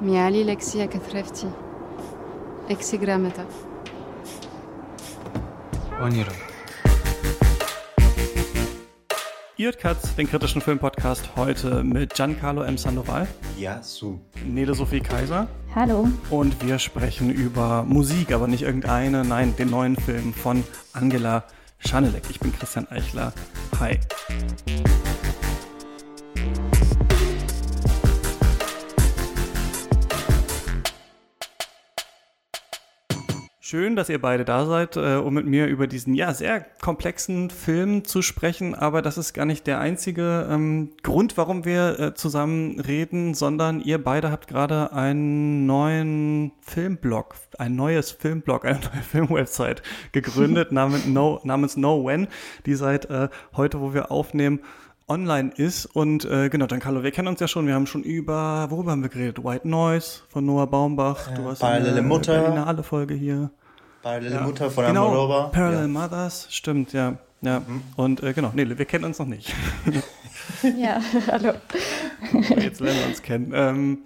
Miali Lexia Kathrefti. Exigrameta. Oniro. Ihr Katz, den kritischen Filmpodcast, heute mit Giancarlo M. Sandoval. Ja, su. Nele Sophie Kaiser. Hallo. Und wir sprechen über Musik, aber nicht irgendeine, nein, den neuen Film von Angela Schanelek. Ich bin Christian Eichler. Hi. Schön, dass ihr beide da seid, äh, um mit mir über diesen ja sehr komplexen Film zu sprechen. Aber das ist gar nicht der einzige ähm, Grund, warum wir äh, zusammen reden, sondern ihr beide habt gerade einen neuen Filmblog, ein neues Filmblog, eine neue Filmwebsite gegründet namens No, namens no When, die seit äh, heute, wo wir aufnehmen, online ist. Und äh, genau, dann Carlo, wir kennen uns ja schon. Wir haben schon über, worüber haben wir geredet? White Noise von Noah Baumbach. Du hast Parallele eine Mutter. Berlinale Folge hier. Parallele ja. Mutter von genau, Amorova. Parallel ja. Mothers, stimmt, ja. Ja, mhm. und äh, genau, nee, wir kennen uns noch nicht. ja, hallo. Jetzt lernen wir uns kennen. Ähm,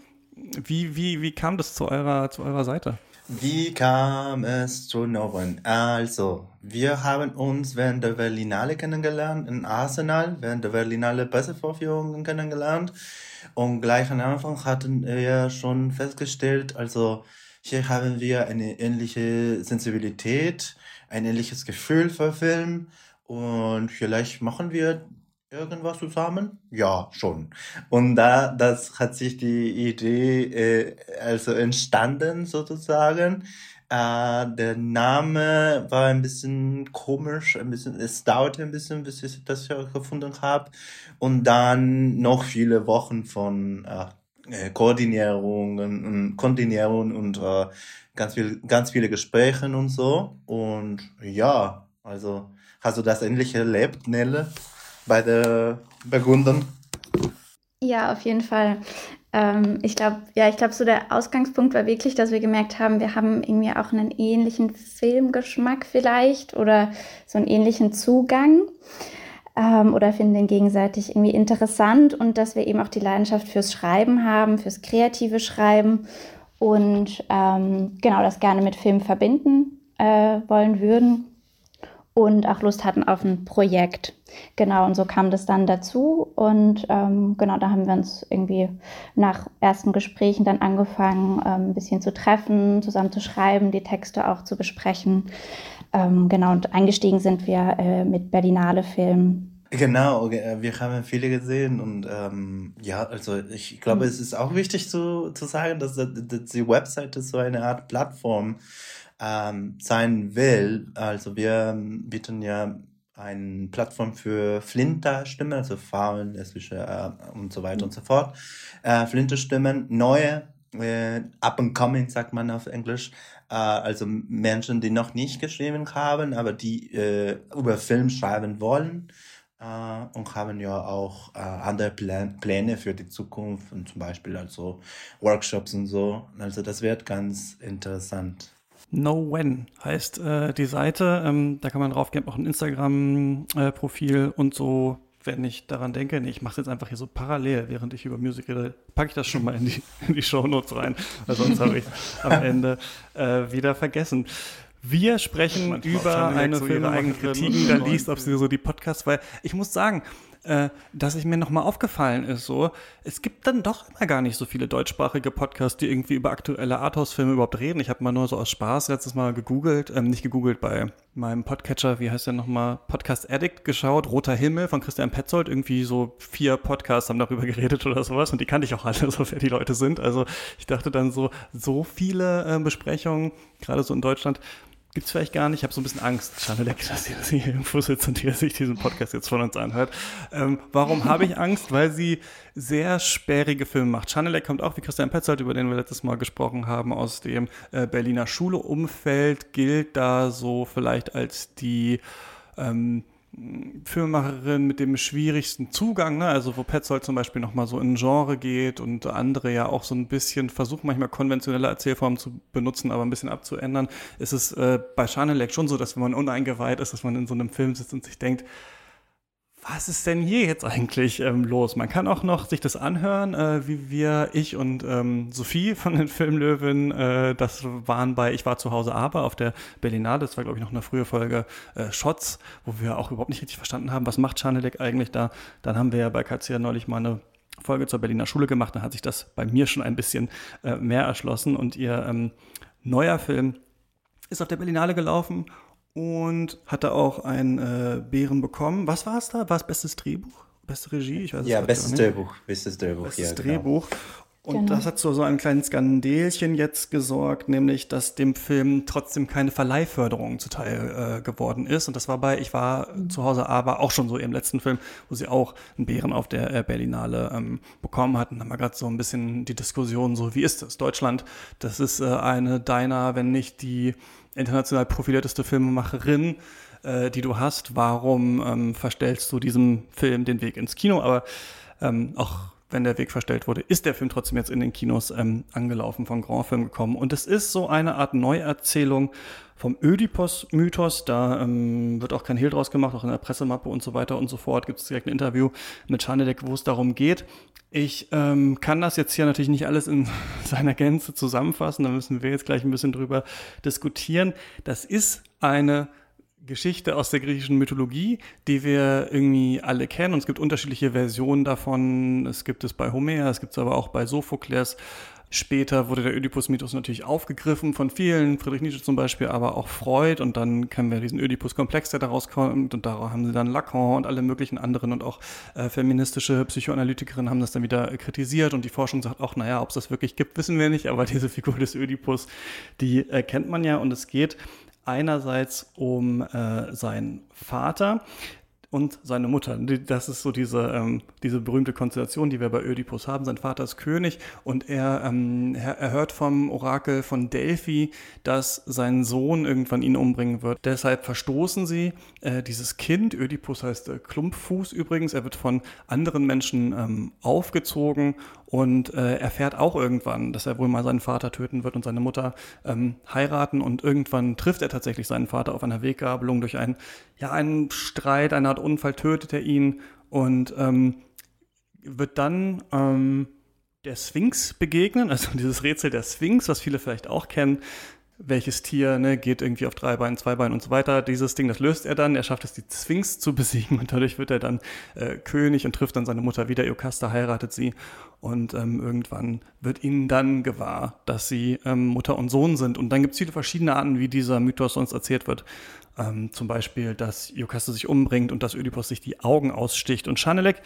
wie, wie, wie kam das zu eurer, zu eurer Seite? Wie kam es zu Noven? Also, wir haben uns während der Berlinale kennengelernt, in Arsenal, während der Berlinale Pressevorführungen kennengelernt. Und gleich am Anfang hatten wir schon festgestellt, also hier haben wir eine ähnliche Sensibilität, ein ähnliches Gefühl für Film. Und vielleicht machen wir irgendwas zusammen? Ja, schon. Und da, das hat sich die Idee äh, also entstanden sozusagen. Äh, der Name war ein bisschen komisch, ein bisschen, es dauerte ein bisschen, bis ich das gefunden habe. Und dann noch viele Wochen von äh, Koordinierungen und Koordinierung und äh, ganz viel, ganz viele Gespräche und so. Und ja, also hast du das ähnlich erlebt, Nelle? Bei der Begründung? Ja, auf jeden Fall. Ähm, ich glaube, ja, ich glaube, so der Ausgangspunkt war wirklich, dass wir gemerkt haben, wir haben irgendwie auch einen ähnlichen Filmgeschmack vielleicht oder so einen ähnlichen Zugang ähm, oder finden den gegenseitig irgendwie interessant und dass wir eben auch die Leidenschaft fürs Schreiben haben, fürs kreative Schreiben und ähm, genau das gerne mit Film verbinden äh, wollen würden und auch Lust hatten auf ein Projekt. Genau, und so kam das dann dazu. Und ähm, genau, da haben wir uns irgendwie nach ersten Gesprächen dann angefangen, ähm, ein bisschen zu treffen, zusammen zu schreiben, die Texte auch zu besprechen. Ähm, genau, und eingestiegen sind wir äh, mit Berlinale Film. Genau, äh, wir haben viele gesehen und ähm, ja, also ich glaube, mhm. es ist auch wichtig zu, zu sagen, dass, dass die Website ist so eine Art Plattform ähm, sein will. Also wir bieten ja eine Plattform für Flinterstimmen, also Frauen, lesbische äh, und so weiter und so fort. Äh, Flinterstimmen, neue, äh, up and coming sagt man auf Englisch, äh, also Menschen, die noch nicht geschrieben haben, aber die äh, über Film schreiben wollen äh, und haben ja auch äh, andere Plan Pläne für die Zukunft und zum Beispiel also Workshops und so. Also das wird ganz interessant. No When heißt äh, die Seite. Ähm, da kann man drauf gehen, auch ein Instagram-Profil äh, und so. Wenn ich daran denke, nee, ich mache es jetzt einfach hier so parallel, während ich über Musik rede, packe ich das schon mal in die, in die Shownotes rein, weil sonst habe ich am Ende äh, wieder vergessen. Wir sprechen über eine so Filmemacherin, da liest, ob sie so die Podcasts, weil ich muss sagen, äh, dass ich mir nochmal aufgefallen ist, so, es gibt dann doch immer gar nicht so viele deutschsprachige Podcasts, die irgendwie über aktuelle Arthouse-Filme überhaupt reden. Ich habe mal nur so aus Spaß letztes Mal gegoogelt, ähm, nicht gegoogelt, bei meinem Podcatcher, wie heißt der nochmal, Podcast Addict geschaut, Roter Himmel von Christian Petzold, irgendwie so vier Podcasts haben darüber geredet oder sowas und die kannte ich auch alle, so wer die Leute sind. Also ich dachte dann so, so viele äh, Besprechungen, gerade so in Deutschland, gibt es vielleicht gar nicht. Ich habe so ein bisschen Angst, Chanelek, dass sie, dass hier irgendwo sitzt und die sich diesen Podcast jetzt von uns anhört. Ähm, warum habe ich Angst? Weil sie sehr sperrige Filme macht. Chanelek kommt auch, wie Christian Petzold, über den wir letztes Mal gesprochen haben, aus dem äh, Berliner Schule-Umfeld, gilt da so vielleicht als die ähm, Filmemacherin mit dem schwierigsten Zugang, ne? also wo Petzold zum Beispiel nochmal so in Genre geht und andere ja auch so ein bisschen versuchen, manchmal konventionelle Erzählformen zu benutzen, aber ein bisschen abzuändern, ist es äh, bei Schanelek schon so, dass wenn man uneingeweiht ist, dass man in so einem Film sitzt und sich denkt, was ist denn hier jetzt eigentlich ähm, los? Man kann auch noch sich das anhören, äh, wie wir, ich und ähm, Sophie von den Filmlöwen, äh, das waren bei Ich war zu Hause aber auf der Berlinale, das war glaube ich noch eine frühe Folge äh, Shots, wo wir auch überhaupt nicht richtig verstanden haben, was macht Schanelek eigentlich da. Dann haben wir ja bei Katzia neulich mal eine Folge zur Berliner Schule gemacht, da hat sich das bei mir schon ein bisschen äh, mehr erschlossen und ihr ähm, neuer Film ist auf der Berlinale gelaufen und hatte auch einen äh, Bären bekommen. Was war es da? War es bestes Drehbuch? Beste Regie? Ich weiß ja, bestes Drehbuch. Bestes Drehbuch. Bestes ja, genau. Drehbuch. Und genau. das hat so, so ein kleines Skandelchen jetzt gesorgt, nämlich, dass dem Film trotzdem keine Verleihförderung zuteil äh, geworden ist. Und das war bei Ich war mhm. zu Hause aber auch schon so im letzten Film, wo sie auch einen Bären auf der äh, Berlinale ähm, bekommen hatten. Da haben wir gerade so ein bisschen die Diskussion, so wie ist das? Deutschland, das ist äh, eine deiner, wenn nicht die international profilierteste Filmemacherin, äh, die du hast. Warum ähm, verstellst du diesem Film den Weg ins Kino? Aber ähm, auch wenn der Weg verstellt wurde, ist der Film trotzdem jetzt in den Kinos ähm, angelaufen, von Grand Film gekommen. Und es ist so eine Art Neuerzählung vom Ödipos-Mythos. Da ähm, wird auch kein Hehl draus gemacht, auch in der Pressemappe und so weiter und so fort. Gibt es direkt ein Interview mit Schanedek, wo es darum geht. Ich ähm, kann das jetzt hier natürlich nicht alles in seiner Gänze zusammenfassen. Da müssen wir jetzt gleich ein bisschen drüber diskutieren. Das ist eine Geschichte aus der griechischen Mythologie, die wir irgendwie alle kennen. Und es gibt unterschiedliche Versionen davon. Es gibt es bei Homer, es gibt es aber auch bei Sophokles. Später wurde der Ödipus-Mythos natürlich aufgegriffen von vielen, Friedrich Nietzsche zum Beispiel, aber auch Freud. Und dann kennen wir diesen Ödipus-Komplex, der daraus kommt. Und darauf haben sie dann Lacan und alle möglichen anderen und auch äh, feministische Psychoanalytikerinnen haben das dann wieder kritisiert. Und die Forschung sagt auch, naja, ob es das wirklich gibt, wissen wir nicht. Aber diese Figur des Ödipus, die äh, kennt man ja. Und es geht einerseits um äh, seinen Vater und seine Mutter. Das ist so diese, ähm, diese berühmte Konstellation, die wir bei Ödipus haben. Sein Vater ist König und er, ähm, er hört vom Orakel von Delphi, dass sein Sohn irgendwann ihn umbringen wird. Deshalb verstoßen sie äh, dieses Kind. Ödipus heißt äh, Klumpfuß übrigens. Er wird von anderen Menschen ähm, aufgezogen und äh, erfährt auch irgendwann, dass er wohl mal seinen Vater töten wird und seine Mutter ähm, heiraten. Und irgendwann trifft er tatsächlich seinen Vater auf einer Weggabelung durch einen, ja, einen Streit, eine Art Unfall tötet er ihn. Und ähm, wird dann ähm, der Sphinx begegnen, also dieses Rätsel der Sphinx, was viele vielleicht auch kennen, welches Tier ne, geht irgendwie auf drei Beinen, zwei Beinen und so weiter. Dieses Ding, das löst er dann. Er schafft es, die Sphinx zu besiegen und dadurch wird er dann äh, König und trifft dann seine Mutter wieder. Iokaste heiratet sie und ähm, irgendwann wird ihnen dann gewahr, dass sie ähm, Mutter und Sohn sind. Und dann gibt es viele verschiedene Arten, wie dieser Mythos sonst erzählt wird. Ähm, zum Beispiel, dass Iokaste sich umbringt und dass Ödipus sich die Augen aussticht. Und Schanelek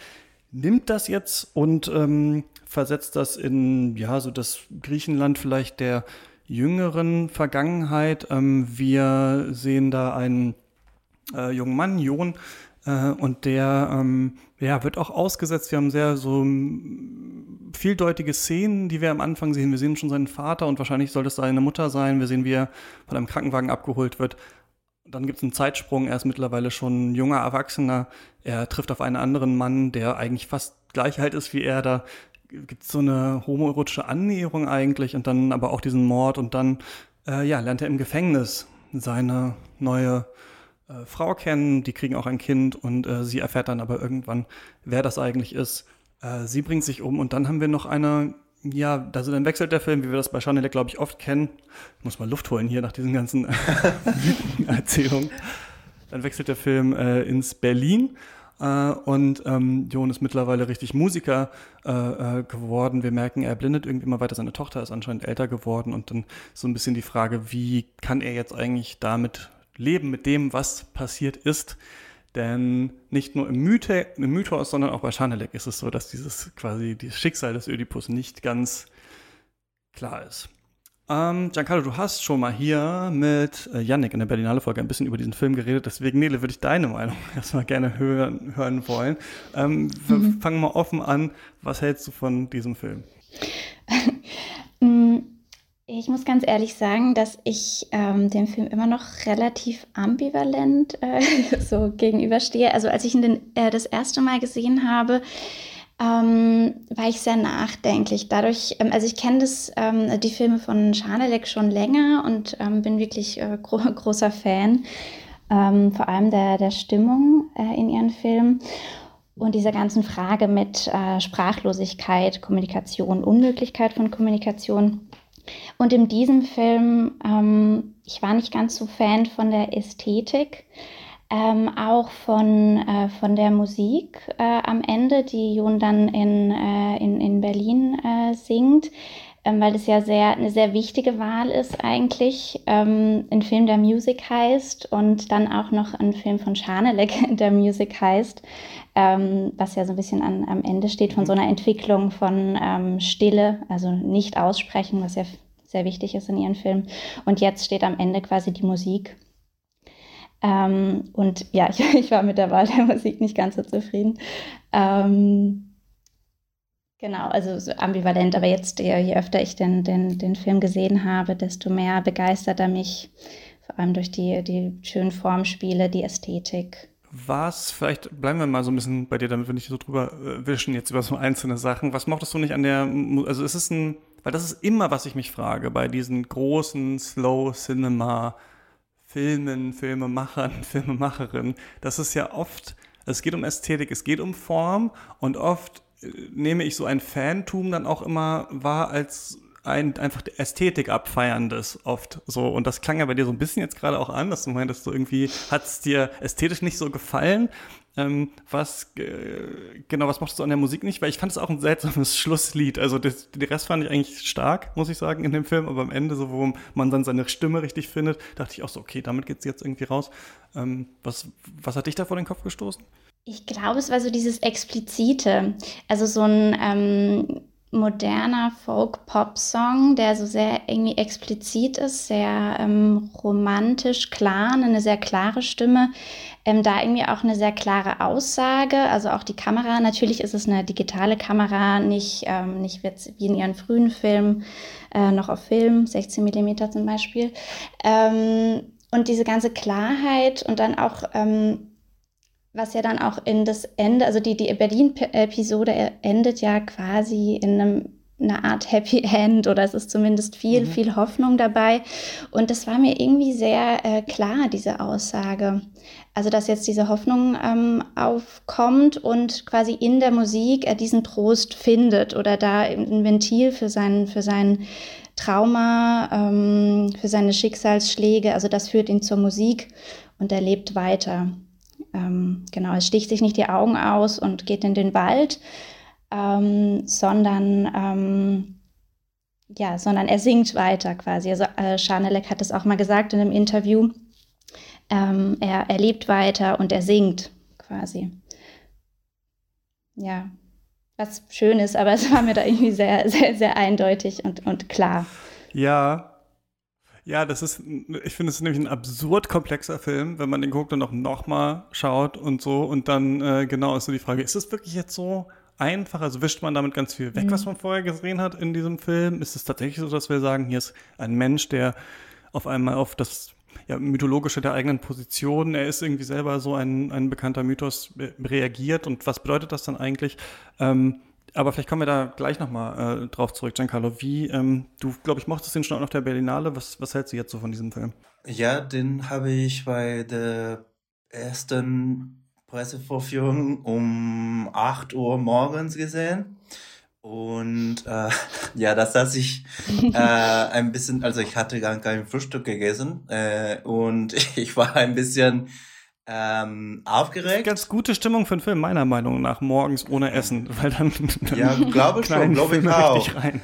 nimmt das jetzt und ähm, versetzt das in, ja, so das Griechenland vielleicht der jüngeren Vergangenheit. Ähm, wir sehen da einen äh, jungen Mann, Jon, äh, und der ähm, ja, wird auch ausgesetzt. Wir haben sehr so vieldeutige Szenen, die wir am Anfang sehen. Wir sehen schon seinen Vater und wahrscheinlich soll das seine Mutter sein. Wir sehen, wie er von einem Krankenwagen abgeholt wird. Dann gibt es einen Zeitsprung. Er ist mittlerweile schon ein junger Erwachsener. Er trifft auf einen anderen Mann, der eigentlich fast gleich alt ist wie er. Da gibt es so eine homoerotische Annäherung eigentlich und dann aber auch diesen Mord und dann äh, ja, lernt er im Gefängnis seine neue äh, Frau kennen, die kriegen auch ein Kind und äh, sie erfährt dann aber irgendwann, wer das eigentlich ist. Äh, sie bringt sich um und dann haben wir noch eine, ja, also dann wechselt der Film, wie wir das bei Chanel, glaube ich, oft kennen. Ich muss mal Luft holen hier nach diesen ganzen Erzählungen. Dann wechselt der Film äh, ins Berlin äh, und ähm, Jon ist mittlerweile richtig Musiker äh, äh, geworden. Wir merken, er blindet irgendwie immer weiter. Seine Tochter ist anscheinend älter geworden und dann so ein bisschen die Frage, wie kann er jetzt eigentlich damit leben, mit dem, was passiert ist? Denn nicht nur im, Mythe, im Mythos, sondern auch bei Schanelek ist es so, dass dieses quasi das Schicksal des Ödipus nicht ganz klar ist. Ähm, Giancarlo, du hast schon mal hier mit äh, Yannick in der Berlinale Folge ein bisschen über diesen Film geredet, deswegen, Nele, würde ich deine Meinung erstmal gerne hören, hören wollen. Ähm, mhm. Fangen wir mal offen an. Was hältst du von diesem Film? Mm, ich muss ganz ehrlich sagen, dass ich ähm, dem Film immer noch relativ ambivalent äh, so gegenüberstehe. Also als ich ihn den, äh, das erste Mal gesehen habe, ähm, war ich sehr nachdenklich. Dadurch, ähm, also ich kenne das, ähm, die Filme von Schanelek schon länger und ähm, bin wirklich äh, gro großer Fan, ähm, vor allem der, der Stimmung äh, in ihren Filmen. und dieser ganzen Frage mit äh, Sprachlosigkeit, Kommunikation, Unmöglichkeit von Kommunikation. Und in diesem Film, ähm, ich war nicht ganz so Fan von der Ästhetik, ähm, auch von, äh, von der Musik äh, am Ende, die Jon dann in, äh, in, in Berlin äh, singt ähm, weil es ja sehr, eine sehr wichtige Wahl ist eigentlich. Ähm, ein Film, der Music heißt und dann auch noch ein Film von Schanelek, der Music heißt, ähm, was ja so ein bisschen an, am Ende steht von so einer Entwicklung von ähm, Stille, also nicht aussprechen, was ja sehr wichtig ist in ihren Filmen. Und jetzt steht am Ende quasi die Musik. Ähm, und ja, ich, ich, war mit der Wahl der Musik nicht ganz so zufrieden. Ähm, Genau, also so ambivalent, aber jetzt, je, je öfter ich den, den, den Film gesehen habe, desto mehr begeistert er mich, vor allem durch die, die schönen Formspiele, die Ästhetik. Was, vielleicht bleiben wir mal so ein bisschen bei dir, damit wir nicht so drüber äh, wischen jetzt über so einzelne Sachen. Was mochtest du nicht an der, also ist es ein, weil das ist immer, was ich mich frage, bei diesen großen Slow Cinema Filmen, Filmemachern, Filmemacherinnen, das ist ja oft, es geht um Ästhetik, es geht um Form und oft nehme ich so ein Fantum dann auch immer wahr als ein einfach Ästhetik abfeierndes oft so und das klang ja bei dir so ein bisschen jetzt gerade auch an, dass du meintest, so irgendwie hat es dir ästhetisch nicht so gefallen. Ähm, was äh, genau, was machst du an der Musik nicht? Weil ich fand es auch ein seltsames Schlusslied. Also das, den Rest fand ich eigentlich stark, muss ich sagen, in dem Film, aber am Ende, so wo man dann seine Stimme richtig findet, dachte ich auch so, okay, damit geht's jetzt irgendwie raus. Ähm, was, was hat dich da vor den Kopf gestoßen? Ich glaube, es war so dieses Explizite. Also so ein ähm, moderner Folk-Pop-Song, der so sehr irgendwie explizit ist, sehr ähm, romantisch, klar, eine sehr klare Stimme. Ähm, da irgendwie auch eine sehr klare Aussage, also auch die Kamera. Natürlich ist es eine digitale Kamera, nicht, ähm, nicht wie in ihren frühen Filmen, äh, noch auf Film, 16 mm zum Beispiel. Ähm, und diese ganze Klarheit und dann auch ähm, was ja dann auch in das Ende, also die, die Berlin-Episode endet ja quasi in einem eine Art Happy End oder es ist zumindest viel, mhm. viel Hoffnung dabei. Und das war mir irgendwie sehr äh, klar, diese Aussage. Also, dass jetzt diese Hoffnung ähm, aufkommt und quasi in der Musik er diesen Trost findet oder da ein Ventil für sein, für sein Trauma, ähm, für seine Schicksalsschläge. Also, das führt ihn zur Musik und er lebt weiter. Ähm, genau, es sticht sich nicht die Augen aus und geht in den Wald, ähm, sondern ähm, ja, sondern er singt weiter quasi. Also äh, Schanelek hat es auch mal gesagt in einem Interview. Ähm, er, er lebt weiter und er singt quasi. Ja, was schön ist, aber es war mir da irgendwie sehr, sehr, sehr eindeutig und, und klar. Ja, ja, das ist, ich finde, es ist nämlich ein absurd komplexer Film, wenn man den guckt und auch nochmal schaut und so. Und dann, äh, genau, ist so die Frage, ist es wirklich jetzt so einfach? Also wischt man damit ganz viel weg, mhm. was man vorher gesehen hat in diesem Film? Ist es tatsächlich so, dass wir sagen, hier ist ein Mensch, der auf einmal auf das ja, mythologische der eigenen Position, er ist irgendwie selber so ein, ein bekannter Mythos reagiert und was bedeutet das dann eigentlich? Ähm, aber vielleicht kommen wir da gleich nochmal äh, drauf zurück, Giancarlo. Wie, ähm, du, glaube ich, mochtest den schon auch noch der Berlinale. Was, was hältst du jetzt so von diesem Film? Ja, den habe ich bei der ersten Pressevorführung um 8 Uhr morgens gesehen. Und äh, ja, das saß ich äh, ein bisschen, also ich hatte gar kein Frühstück gegessen äh, und ich war ein bisschen ähm, aufgeregt. Ganz gute Stimmung für einen Film, meiner Meinung nach, morgens ohne Essen, weil dann, dann ja, glaube schon, glaube ich auch. Rein.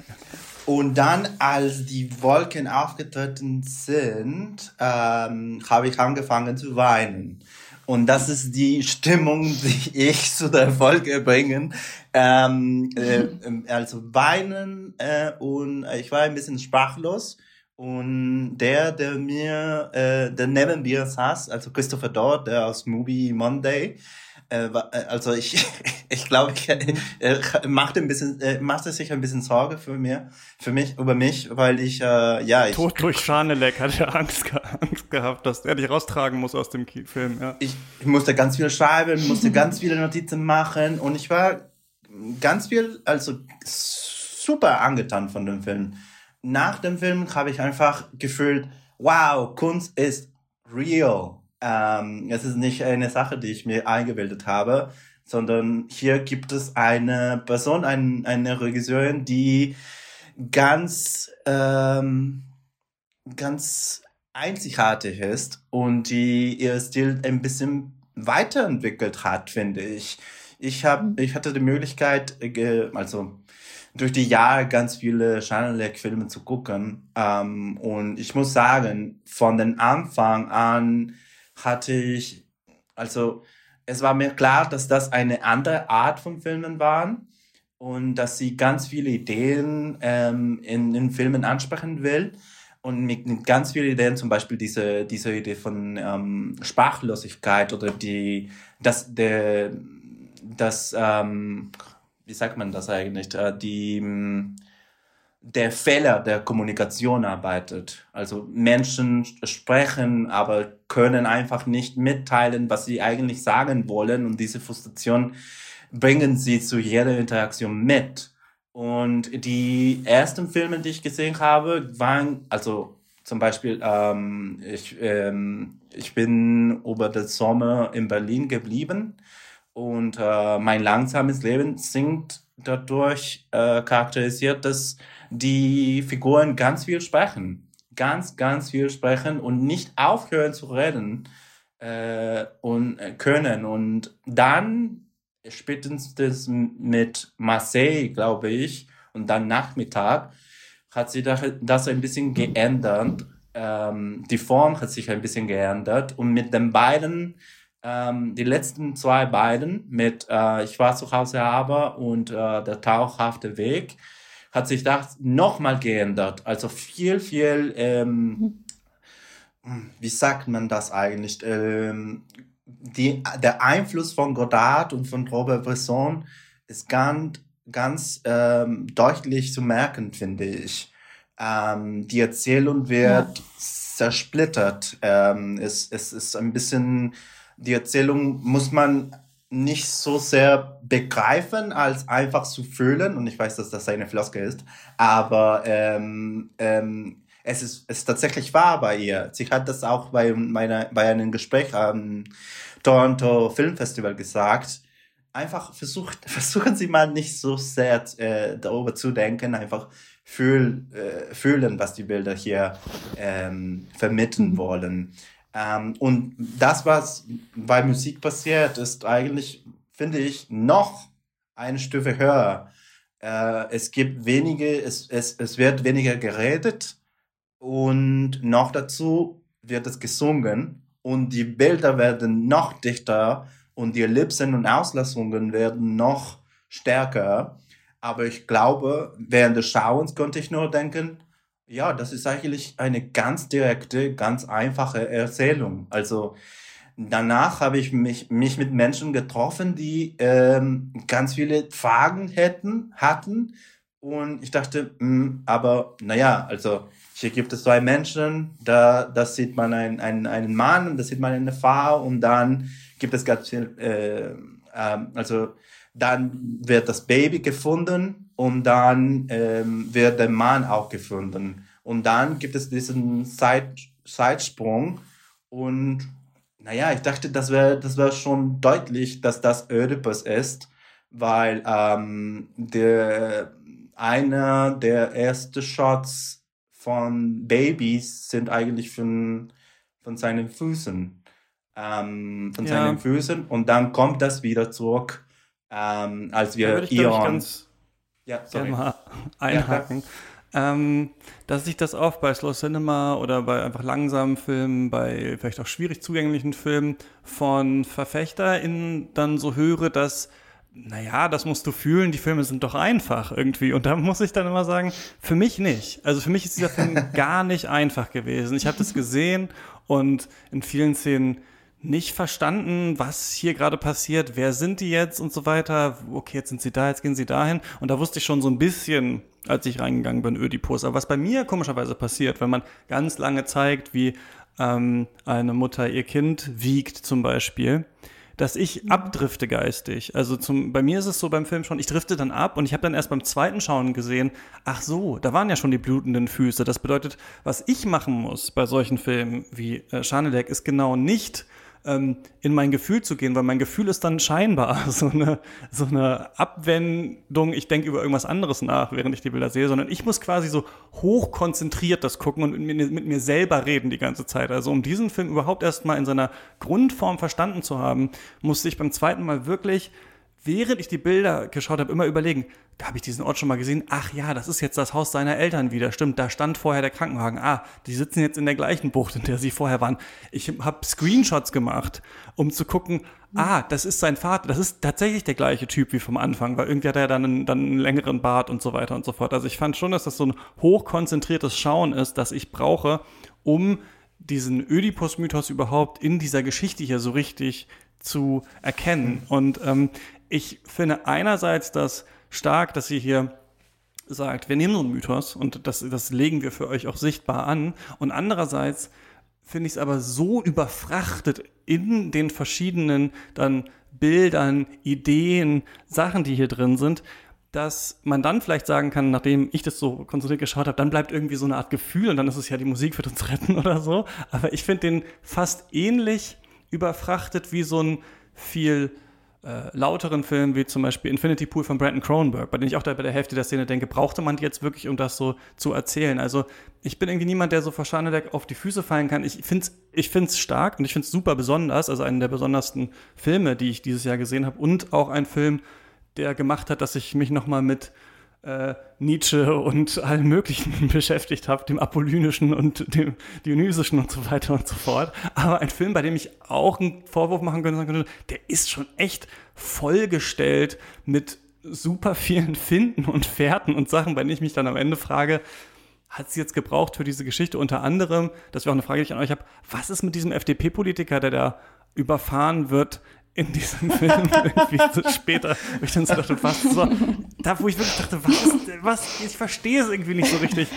Und dann, als die Wolken aufgetreten sind, ähm, habe ich angefangen zu weinen. Und das ist die Stimmung, die ich zu der Folge bringen. Ähm, äh, also weinen äh, und ich war ein bisschen sprachlos. Und der, der mir, äh, der neben mir saß, also Christopher Dodd, der aus Movie Monday, äh, äh also ich, ich glaube, ich, äh, machte ein bisschen, äh, machte sich ein bisschen Sorge für mir, für mich, über mich, weil ich, äh, ja, ich. Tod durch Schanelek hatte er Angst, Angst gehabt, dass er dich raustragen muss aus dem Film, ja. Ich, ich musste ganz viel schreiben, musste ganz viele Notizen machen und ich war ganz viel, also super angetan von dem Film nach dem Film habe ich einfach gefühlt, wow, Kunst ist real. Ähm, es ist nicht eine Sache, die ich mir eingebildet habe. sondern hier gibt es eine Person, ein, eine Regisseurin, die ganz, ähm, ganz einzigartig ist und die ihr Stil ein bisschen weiterentwickelt hat, finde ich. Ich hab, ich hatte die Möglichkeit, also durch die Jahre ganz viele Chanelec-Filme zu gucken. Ähm, und ich muss sagen, von den Anfang an hatte ich, also es war mir klar, dass das eine andere Art von Filmen waren und dass sie ganz viele Ideen ähm, in, in Filmen ansprechen will. Und mit ganz vielen Ideen, zum Beispiel diese, diese Idee von ähm, Sprachlosigkeit oder die, das, der, das, ähm, wie sagt man das eigentlich, äh, die, der Fehler der Kommunikation arbeitet. Also Menschen sprechen, aber können einfach nicht mitteilen, was sie eigentlich sagen wollen und diese Frustration bringen sie zu jeder Interaktion mit. Und die ersten Filme, die ich gesehen habe, waren, also zum Beispiel, ähm, ich, ähm, ich bin über den Sommer in Berlin geblieben und äh, mein langsames Leben singt dadurch äh, charakterisiert, dass die Figuren ganz viel sprechen. Ganz, ganz viel sprechen und nicht aufhören zu reden äh, und äh, können. Und dann spätestens mit Marseille, glaube ich, und dann Nachmittag, hat sich das ein bisschen geändert. Ähm, die Form hat sich ein bisschen geändert. Und mit den beiden ähm, die letzten zwei beiden mit äh, Ich war zu Hause aber und äh, Der tauchhafte Weg hat sich das nochmal geändert. Also viel, viel, ähm, wie sagt man das eigentlich? Ähm, die, der Einfluss von Godard und von Robert Bresson ist ganz, ganz ähm, deutlich zu merken, finde ich. Ähm, die Erzählung wird ja. zersplittert. Ähm, es, es ist ein bisschen die Erzählung muss man nicht so sehr begreifen, als einfach zu fühlen. Und ich weiß, dass das eine Floske ist. Aber ähm, ähm, es ist, es ist tatsächlich wahr bei ihr. Sie hat das auch bei, meiner, bei einem Gespräch am Toronto Film Festival gesagt. Einfach versucht, versuchen Sie mal nicht so sehr äh, darüber zu denken, einfach fühl, äh, fühlen, was die Bilder hier ähm, vermitteln wollen. Ähm, und das, was bei Musik passiert, ist eigentlich, finde ich, noch eine Stufe höher. Äh, es gibt wenige, es, es, es wird weniger geredet und noch dazu wird es gesungen und die Bilder werden noch dichter und die Ellipsen und Auslassungen werden noch stärker. Aber ich glaube, während des Schauens konnte ich nur denken, ja, das ist eigentlich eine ganz direkte, ganz einfache Erzählung. Also danach habe ich mich, mich mit Menschen getroffen, die ähm, ganz viele Fragen hätten, hatten. Und ich dachte, mh, hm, aber naja, also hier gibt es zwei Menschen, da das sieht man ein, ein, einen Mann und da sieht man eine Frau und dann gibt es ganz viel, äh, äh, also dann wird das Baby gefunden und dann ähm, wird der Mann auch gefunden. Und dann gibt es diesen Zeit, Zeitsprung und naja, ich dachte, das wäre das wär schon deutlich, dass das Oedipus ist, weil ähm, der einer der ersten Shots von Babys sind eigentlich von, von seinen Füßen. Ähm, von ja. seinen Füßen und dann kommt das wieder zurück ähm, als wir ich, Ion. Ja, sorry. mal einhaken. Ja, ähm, dass sich das oft bei Slow Cinema oder bei einfach langsamen Filmen, bei vielleicht auch schwierig zugänglichen Filmen von VerfechterInnen dann so höre, dass naja, das musst du fühlen, die Filme sind doch einfach irgendwie. Und da muss ich dann immer sagen, für mich nicht. Also für mich ist dieser Film gar nicht einfach gewesen. Ich habe das gesehen und in vielen Szenen nicht verstanden, was hier gerade passiert, wer sind die jetzt und so weiter. Okay, jetzt sind sie da, jetzt gehen sie dahin. Und da wusste ich schon so ein bisschen, als ich reingegangen bin, Ödipus. Aber was bei mir komischerweise passiert, wenn man ganz lange zeigt, wie ähm, eine Mutter ihr Kind wiegt zum Beispiel, dass ich mhm. abdrifte geistig. Also zum, bei mir ist es so beim Film schon, ich drifte dann ab und ich habe dann erst beim zweiten Schauen gesehen, ach so, da waren ja schon die blutenden Füße. Das bedeutet, was ich machen muss bei solchen Filmen wie äh, Schanelek ist genau nicht ähm, in mein Gefühl zu gehen, weil mein Gefühl ist dann scheinbar so eine, so eine Abwendung, ich denke über irgendwas anderes nach, während ich die Bilder sehe, sondern ich muss quasi so hochkonzentriert das gucken und mit mir, mit mir selber reden die ganze Zeit. Also um diesen Film überhaupt erstmal in seiner Grundform verstanden zu haben, musste ich beim zweiten Mal wirklich während ich die Bilder geschaut habe, immer überlegen, da habe ich diesen Ort schon mal gesehen. Ach ja, das ist jetzt das Haus seiner Eltern wieder. Stimmt, da stand vorher der Krankenwagen. Ah, die sitzen jetzt in der gleichen Bucht, in der sie vorher waren. Ich habe Screenshots gemacht, um zu gucken, ah, das ist sein Vater. Das ist tatsächlich der gleiche Typ wie vom Anfang, weil irgendwie hat er dann einen, dann einen längeren Bart und so weiter und so fort. Also ich fand schon, dass das so ein hochkonzentriertes Schauen ist, das ich brauche, um diesen Ödipus-Mythos überhaupt in dieser Geschichte hier so richtig zu erkennen. Und ähm, ich finde einerseits das stark, dass sie hier sagt, wir nehmen so einen Mythos und das, das legen wir für euch auch sichtbar an. Und andererseits finde ich es aber so überfrachtet in den verschiedenen dann Bildern, Ideen, Sachen, die hier drin sind, dass man dann vielleicht sagen kann, nachdem ich das so konzentriert geschaut habe, dann bleibt irgendwie so eine Art Gefühl und dann ist es ja, die Musik wird uns retten oder so. Aber ich finde den fast ähnlich überfrachtet wie so ein viel äh, lauteren Film wie zum Beispiel Infinity Pool von Brandon Cronenberg, bei dem ich auch da bei der Hälfte der Szene denke, brauchte man die jetzt wirklich, um das so zu erzählen? Also ich bin irgendwie niemand, der so vor Schanedek auf die Füße fallen kann. Ich finde es ich find's stark und ich finde es super besonders, also einen der besondersten Filme, die ich dieses Jahr gesehen habe und auch ein Film, der gemacht hat, dass ich mich nochmal mit äh, Nietzsche und allen möglichen beschäftigt habe, dem Apollynischen und dem Dionysischen und so weiter und so fort. Aber ein Film, bei dem ich auch einen Vorwurf machen könnte, der ist schon echt vollgestellt mit super vielen Finden und Fährten und Sachen, denen ich mich dann am Ende frage, hat sie jetzt gebraucht für diese Geschichte? Unter anderem, das wäre auch eine Frage, die ich an euch habe, was ist mit diesem FDP-Politiker, der da überfahren wird in diesem Film irgendwie so später, wo ich dann so dachte, was so, da wo ich wirklich dachte, was, was, ich verstehe es irgendwie nicht so richtig.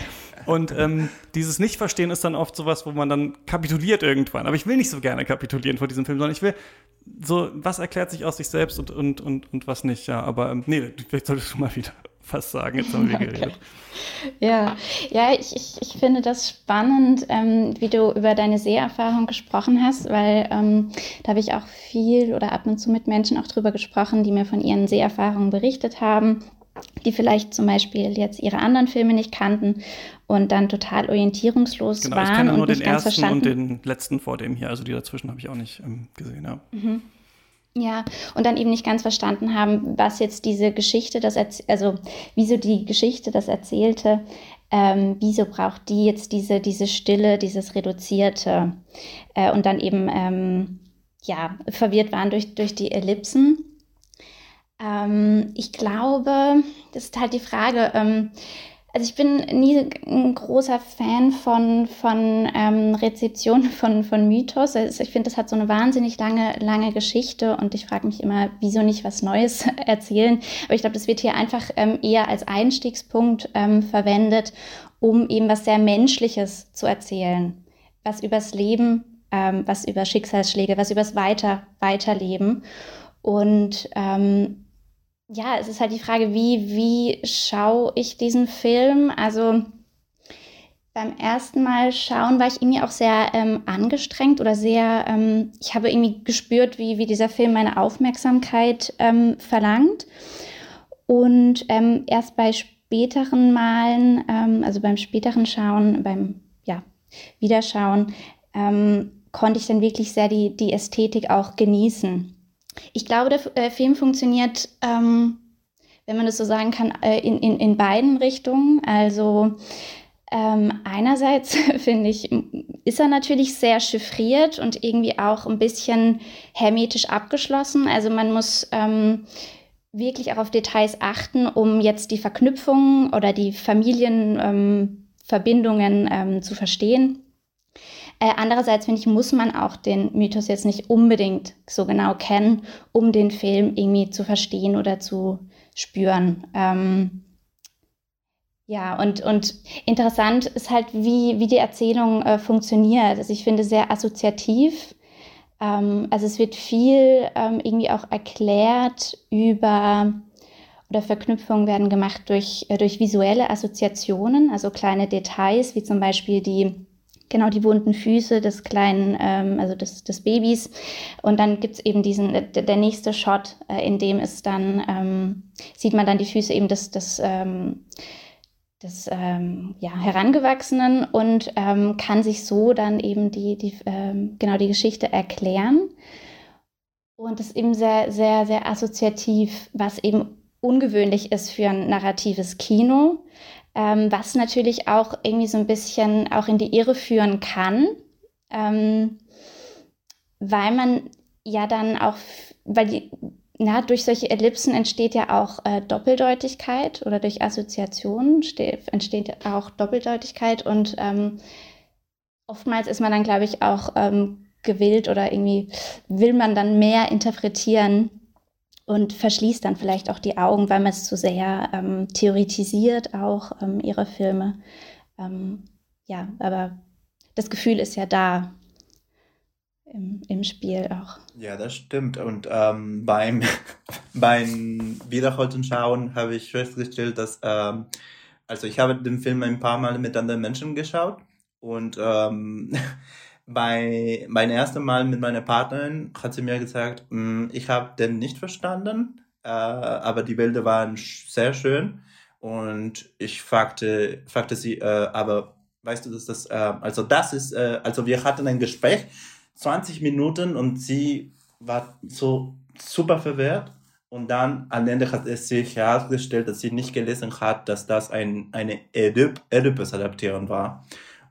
Und ähm, dieses Nicht-Verstehen ist dann oft sowas, wo man dann kapituliert irgendwann. Aber ich will nicht so gerne kapitulieren vor diesem Film, sondern ich will so, was erklärt sich aus sich selbst und, und, und, und was nicht, ja. Aber ähm, nee, vielleicht solltest du mal wieder was sagen, jetzt haben wir okay. geredet. Ja, ja ich, ich, ich finde das spannend, ähm, wie du über deine Seherfahrung gesprochen hast, weil ähm, da habe ich auch viel oder ab und zu mit Menschen auch drüber gesprochen, die mir von ihren Seherfahrungen berichtet haben die vielleicht zum Beispiel jetzt ihre anderen Filme nicht kannten und dann total orientierungslos genau, waren. Ich kenne nur den ersten und den letzten vor dem hier, also die dazwischen habe ich auch nicht ähm, gesehen. Ja. Mhm. Ja, und dann eben nicht ganz verstanden haben, was jetzt diese Geschichte, das also wieso die Geschichte das erzählte, ähm, wieso braucht die jetzt diese, diese Stille, dieses Reduzierte äh, und dann eben ähm, ja, verwirrt waren durch, durch die Ellipsen. Ähm, ich glaube, das ist halt die Frage, ähm, also ich bin nie ein großer Fan von, von ähm, Rezeption von, von Mythos. Also ich finde, das hat so eine wahnsinnig lange, lange Geschichte und ich frage mich immer, wieso nicht was Neues erzählen. Aber ich glaube, das wird hier einfach ähm, eher als Einstiegspunkt ähm, verwendet, um eben was sehr Menschliches zu erzählen. Was übers Leben, ähm, was über Schicksalsschläge, was übers Weiter, Weiterleben. Und ähm, ja, es ist halt die Frage, wie, wie schaue ich diesen Film? Also beim ersten Mal schauen war ich irgendwie auch sehr ähm, angestrengt oder sehr, ähm, ich habe irgendwie gespürt, wie, wie dieser Film meine Aufmerksamkeit ähm, verlangt. Und ähm, erst bei späteren Malen, ähm, also beim späteren Schauen, beim ja, Wiederschauen, ähm, konnte ich dann wirklich sehr die, die Ästhetik auch genießen. Ich glaube, der äh, Film funktioniert, ähm, wenn man das so sagen kann, äh, in, in, in beiden Richtungen. Also ähm, einerseits finde ich, ist er natürlich sehr chiffriert und irgendwie auch ein bisschen hermetisch abgeschlossen. Also man muss ähm, wirklich auch auf Details achten, um jetzt die Verknüpfungen oder die Familienverbindungen ähm, zu verstehen. Äh, andererseits finde ich, muss man auch den Mythos jetzt nicht unbedingt so genau kennen, um den Film irgendwie zu verstehen oder zu spüren. Ähm, ja, und, und interessant ist halt, wie, wie die Erzählung äh, funktioniert. Also ich finde sehr assoziativ. Ähm, also es wird viel ähm, irgendwie auch erklärt über oder Verknüpfungen werden gemacht durch, äh, durch visuelle Assoziationen, also kleine Details, wie zum Beispiel die genau die wunden Füße des kleinen, ähm, also des, des Babys. Und dann gibt es eben diesen, der, der nächste Shot, äh, in dem es dann, ähm, sieht man dann die Füße eben des, des, ähm, des ähm, ja, Herangewachsenen und ähm, kann sich so dann eben die, die, ähm, genau die Geschichte erklären. Und das ist eben sehr, sehr, sehr assoziativ, was eben ungewöhnlich ist für ein narratives Kino ähm, was natürlich auch irgendwie so ein bisschen auch in die Irre führen kann, ähm, weil man ja dann auch, weil die, na, durch solche Ellipsen entsteht ja auch äh, Doppeldeutigkeit oder durch Assoziationen entsteht auch Doppeldeutigkeit und ähm, oftmals ist man dann, glaube ich, auch ähm, gewillt oder irgendwie will man dann mehr interpretieren und verschließt dann vielleicht auch die Augen, weil man es zu sehr ähm, theoretisiert, auch ähm, ihre Filme. Ähm, ja, aber das Gefühl ist ja da im, im Spiel auch. Ja, das stimmt. Und ähm, beim, beim Wiederholten Schauen habe ich festgestellt, dass, ähm, also ich habe den Film ein paar Mal mit anderen Menschen geschaut und ähm, bei mein erstes Mal mit meiner Partnerin hat sie mir gesagt, mm, ich habe den nicht verstanden, äh, aber die Bilder waren sehr schön und ich fragte, fragte sie, äh, aber weißt du, dass das, äh, also das ist, äh, also wir hatten ein Gespräch, 20 Minuten und sie war so super verwehrt und dann am Ende hat es sich herausgestellt, dass sie nicht gelesen hat, dass das ein, eine Oedipus-Adaptierung war.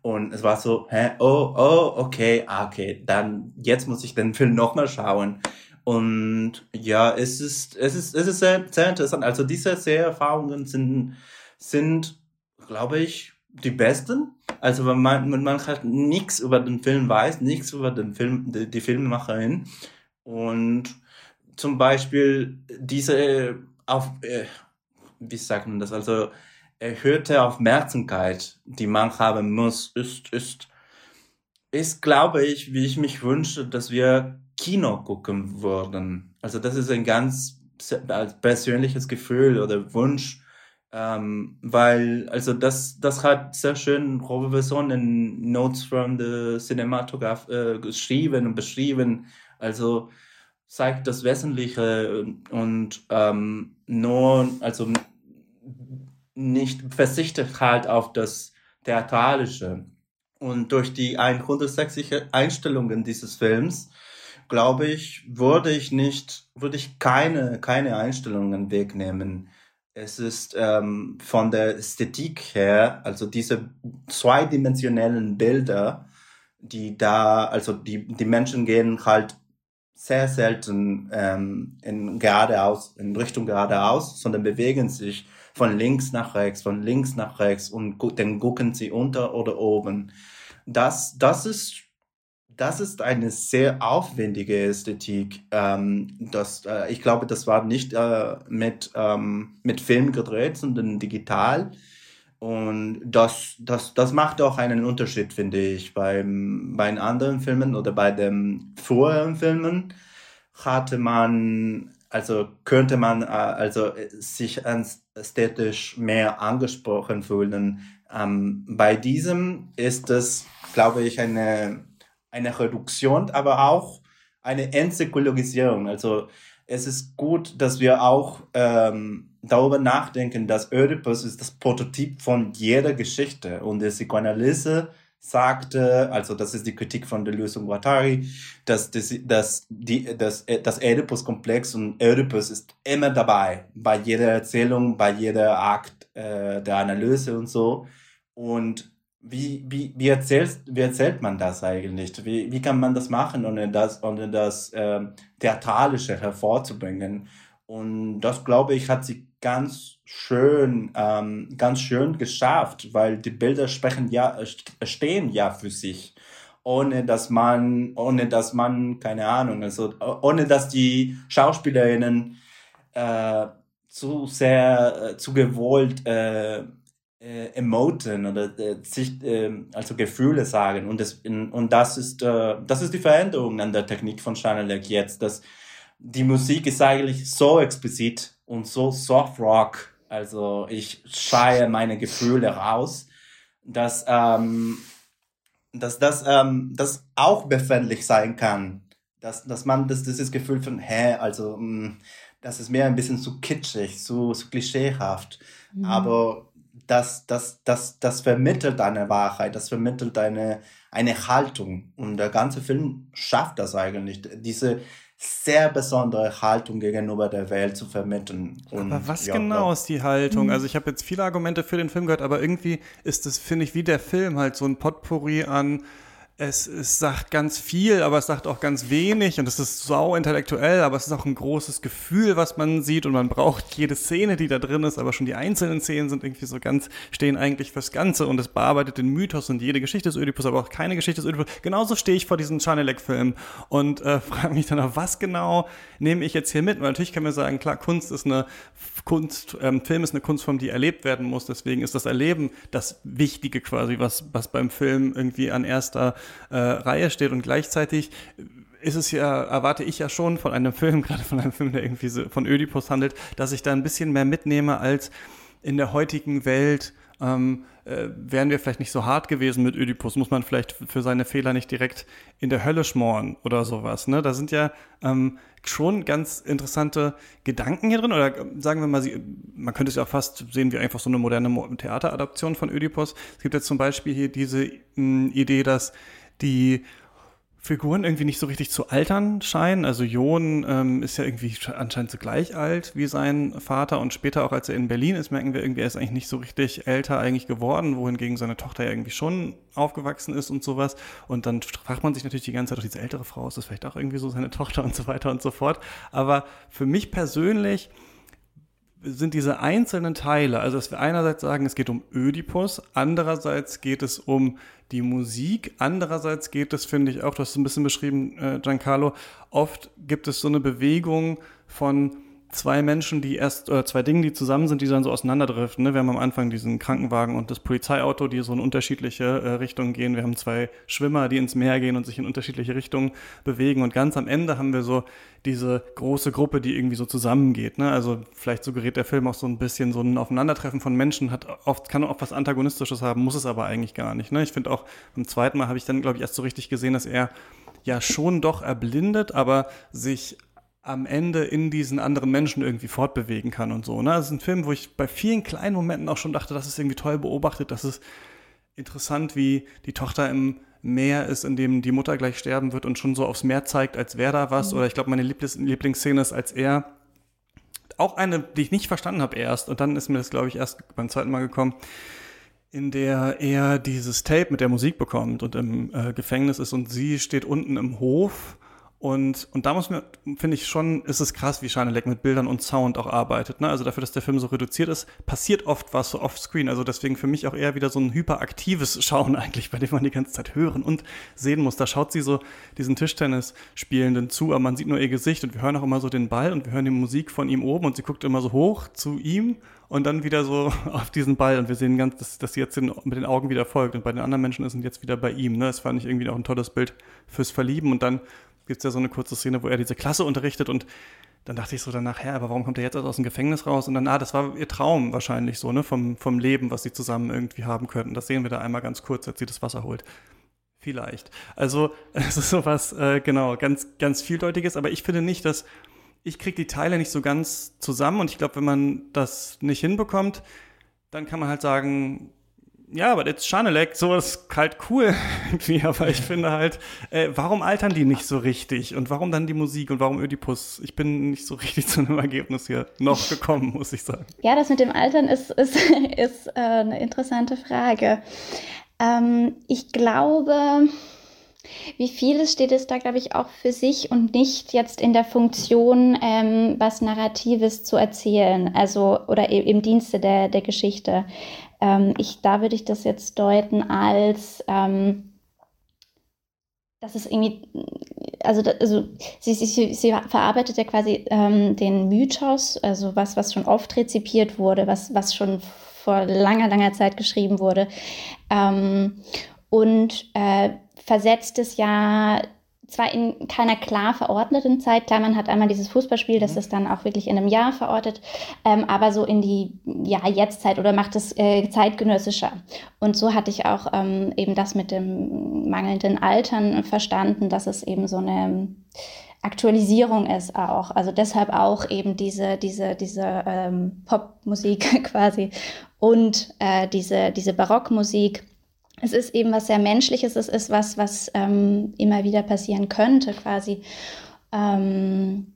Und es war so, hä, oh, oh, okay, ah, okay, dann jetzt muss ich den Film nochmal schauen. Und ja, es ist, es ist, es ist sehr, sehr interessant. Also diese Seherfahrungen sind, sind, glaube ich, die besten. Also wenn man, wenn man halt nichts über den Film weiß, nichts über den Film, die, die Filmemacherin. Und zum Beispiel diese auf, äh, wie sagt man das? Also erhöhte Aufmerksamkeit, die man haben muss, ist, ist, ist, glaube ich, wie ich mich wünsche, dass wir Kino gucken würden. Also das ist ein ganz persönliches Gefühl oder Wunsch, ähm, weil, also das, das hat sehr schön Robert Besson in Notes from the Cinematograph äh, geschrieben und beschrieben. Also zeigt das Wesentliche und ähm, nur, also nicht verzichtet halt auf das Theatralische. Und durch die 160 Einstellungen dieses Films, glaube ich, würde ich nicht, würde ich keine, keine Einstellungen wegnehmen. Es ist ähm, von der Ästhetik her, also diese zweidimensionellen Bilder, die da, also die, die Menschen gehen halt sehr selten ähm, in geradeaus, in Richtung geradeaus, sondern bewegen sich von links nach rechts, von links nach rechts und dann gucken sie unter oder oben. Das, das ist das ist eine sehr aufwendige Ästhetik. Ähm, das, äh, ich glaube, das war nicht äh, mit, ähm, mit Film gedreht, sondern digital. Und das, das, das macht auch einen Unterschied, finde ich. Beim, bei anderen Filmen oder bei den früheren Filmen hatte man also könnte man äh, also äh, sich ästhetisch mehr angesprochen fühlen. Ähm, bei diesem ist es, glaube ich, eine, eine Reduktion, aber auch eine Entzykologisierung. Also es ist gut, dass wir auch ähm, darüber nachdenken, dass Oedipus ist das Prototyp von jeder Geschichte und die Psychoanalyse sagte, also das ist die Kritik von Deleuze und Guattari, dass, das, dass die, das, das Oedipus-Komplex und Oedipus ist immer dabei, bei jeder Erzählung, bei jeder Akt äh, der Analyse und so. Und wie, wie, wie, erzählst, wie erzählt man das eigentlich? Wie, wie kann man das machen, ohne das, ohne das äh, Theatralische hervorzubringen? Und das, glaube ich, hat sie ganz schön, ähm, ganz schön geschafft, weil die Bilder sprechen ja, stehen ja für sich. Ohne dass man, ohne dass man, keine Ahnung, also ohne dass die Schauspielerinnen äh, zu sehr, äh, zu gewollt äh, äh, emoten oder äh, sich, äh, also Gefühle sagen. Und das, und das ist, äh, das ist die Veränderung an der Technik von Chanelec jetzt, dass die Musik ist eigentlich so explizit und so Soft Rock. Also ich schreie meine Gefühle raus, dass, ähm, dass das, ähm, das auch befindlich sein kann. Dass, dass man das, dieses Gefühl von, hä, also, mh, mm, das ist mehr ein bisschen zu kitschig, zu, zu klischeehaft. Mhm. Aber das, das, das, das vermittelt eine Wahrheit, das vermittelt eine, eine Haltung. Und der ganze Film schafft das eigentlich, diese sehr besondere Haltung gegenüber der Welt zu vermitteln. Und, aber was ja, genau ist die Haltung? Mhm. Also ich habe jetzt viele Argumente für den Film gehört, aber irgendwie ist das, finde ich, wie der Film halt so ein Potpourri an es, es sagt ganz viel, aber es sagt auch ganz wenig und es ist sau intellektuell, aber es ist auch ein großes Gefühl, was man sieht und man braucht jede Szene, die da drin ist, aber schon die einzelnen Szenen sind irgendwie so ganz, stehen eigentlich fürs Ganze und es bearbeitet den Mythos und jede Geschichte des Ödipus, aber auch keine Geschichte des Ödipus. Genauso stehe ich vor diesem Chanelec-Film und äh, frage mich dann auch, was genau nehme ich jetzt hier mit? Weil natürlich kann man sagen, klar, Kunst ist eine Kunst, ähm, Film ist eine Kunstform, die erlebt werden muss, deswegen ist das Erleben das Wichtige quasi, was, was beim Film irgendwie an erster äh, Reihe steht und gleichzeitig ist es ja, erwarte ich ja schon von einem Film, gerade von einem Film, der irgendwie so von Ödipus handelt, dass ich da ein bisschen mehr mitnehme als in der heutigen Welt ähm, äh, wären wir vielleicht nicht so hart gewesen mit Ödipus, muss man vielleicht für seine Fehler nicht direkt in der Hölle schmoren oder sowas. Ne? Da sind ja ähm, schon ganz interessante Gedanken hier drin. Oder äh, sagen wir mal, man könnte es ja auch fast sehen wie einfach so eine moderne Theateradaption von Ödipus. Es gibt jetzt zum Beispiel hier diese mh, Idee, dass die Figuren irgendwie nicht so richtig zu altern scheinen. Also Jon ähm, ist ja irgendwie anscheinend so gleich alt wie sein Vater und später auch als er in Berlin ist, merken wir irgendwie, er ist eigentlich nicht so richtig älter eigentlich geworden, wohingegen seine Tochter ja irgendwie schon aufgewachsen ist und sowas. Und dann fragt man sich natürlich die ganze Zeit, doch diese ältere Frau, ist das vielleicht auch irgendwie so seine Tochter und so weiter und so fort. Aber für mich persönlich sind diese einzelnen Teile, also dass wir einerseits sagen, es geht um Ödipus, andererseits geht es um die Musik, andererseits geht es, finde ich auch, du hast es ein bisschen beschrieben, äh, Giancarlo, oft gibt es so eine Bewegung von zwei Menschen, die erst, oder zwei Dinge, die zusammen sind, die dann so auseinanderdriften. Ne? Wir haben am Anfang diesen Krankenwagen und das Polizeiauto, die so in unterschiedliche äh, Richtungen gehen. Wir haben zwei Schwimmer, die ins Meer gehen und sich in unterschiedliche Richtungen bewegen. Und ganz am Ende haben wir so diese große Gruppe, die irgendwie so zusammengeht. Ne? Also vielleicht suggeriert der Film auch so ein bisschen so ein Aufeinandertreffen von Menschen, hat oft, kann auch was Antagonistisches haben, muss es aber eigentlich gar nicht. Ne? Ich finde auch, beim zweiten Mal habe ich dann, glaube ich, erst so richtig gesehen, dass er ja schon doch erblindet, aber sich am Ende in diesen anderen Menschen irgendwie fortbewegen kann und so. Ne? Das ist ein Film, wo ich bei vielen kleinen Momenten auch schon dachte, das ist irgendwie toll beobachtet, das ist interessant, wie die Tochter im Meer ist, in dem die Mutter gleich sterben wird und schon so aufs Meer zeigt, als wäre da was. Mhm. Oder ich glaube, meine Lieblings Lieblingsszene ist, als er auch eine, die ich nicht verstanden habe erst, und dann ist mir das, glaube ich, erst beim zweiten Mal gekommen, in der er dieses Tape mit der Musik bekommt und im äh, Gefängnis ist und sie steht unten im Hof und, und da muss man, finde ich schon, ist es krass, wie Scheineleck mit Bildern und Sound auch arbeitet. Ne? Also dafür, dass der Film so reduziert ist, passiert oft was so offscreen. Also deswegen für mich auch eher wieder so ein hyperaktives Schauen eigentlich, bei dem man die ganze Zeit hören und sehen muss. Da schaut sie so diesen Tischtennis-Spielenden zu, aber man sieht nur ihr Gesicht und wir hören auch immer so den Ball und wir hören die Musik von ihm oben und sie guckt immer so hoch zu ihm und dann wieder so auf diesen Ball und wir sehen ganz, dass, dass sie jetzt den, mit den Augen wieder folgt und bei den anderen Menschen ist sie jetzt wieder bei ihm. Ne? Das fand ich irgendwie auch ein tolles Bild fürs Verlieben und dann gibt es ja so eine kurze Szene, wo er diese Klasse unterrichtet und dann dachte ich so danach, ja, aber warum kommt er jetzt aus dem Gefängnis raus? Und dann, ah, das war ihr Traum wahrscheinlich so, ne, vom, vom Leben, was sie zusammen irgendwie haben könnten. Das sehen wir da einmal ganz kurz, als sie das Wasser holt. Vielleicht. Also, es ist sowas, äh, genau, ganz, ganz vieldeutiges, aber ich finde nicht, dass, ich kriege die Teile nicht so ganz zusammen und ich glaube, wenn man das nicht hinbekommt, dann kann man halt sagen, ja, aber jetzt Schanelek, so ist halt cool irgendwie, aber ich finde halt, äh, warum altern die nicht so richtig und warum dann die Musik und warum Ödipus? Ich bin nicht so richtig zu einem Ergebnis hier noch gekommen, muss ich sagen. Ja, das mit dem Altern ist, ist, ist äh, eine interessante Frage. Ähm, ich glaube, wie vieles steht es da, glaube ich, auch für sich und nicht jetzt in der Funktion, ähm, was Narratives zu erzählen, also oder im Dienste der, der Geschichte. Ähm, ich, da würde ich das jetzt deuten als, ähm, dass es irgendwie, also, also sie, sie, sie verarbeitet ja quasi ähm, den Mythos, also was, was schon oft rezipiert wurde, was, was schon vor langer, langer Zeit geschrieben wurde. Ähm, und äh, versetzt es ja zwar in keiner klar verordneten Zeit, klar, man hat einmal dieses Fußballspiel, das mhm. ist dann auch wirklich in einem Jahr verortet, ähm, aber so in die ja, Jetztzeit oder macht es äh, zeitgenössischer. Und so hatte ich auch ähm, eben das mit dem mangelnden Altern verstanden, dass es eben so eine Aktualisierung ist auch. Also deshalb auch eben diese, diese, diese ähm, Popmusik quasi und äh, diese, diese Barockmusik es ist eben was sehr Menschliches, es ist was, was ähm, immer wieder passieren könnte, quasi. Ähm,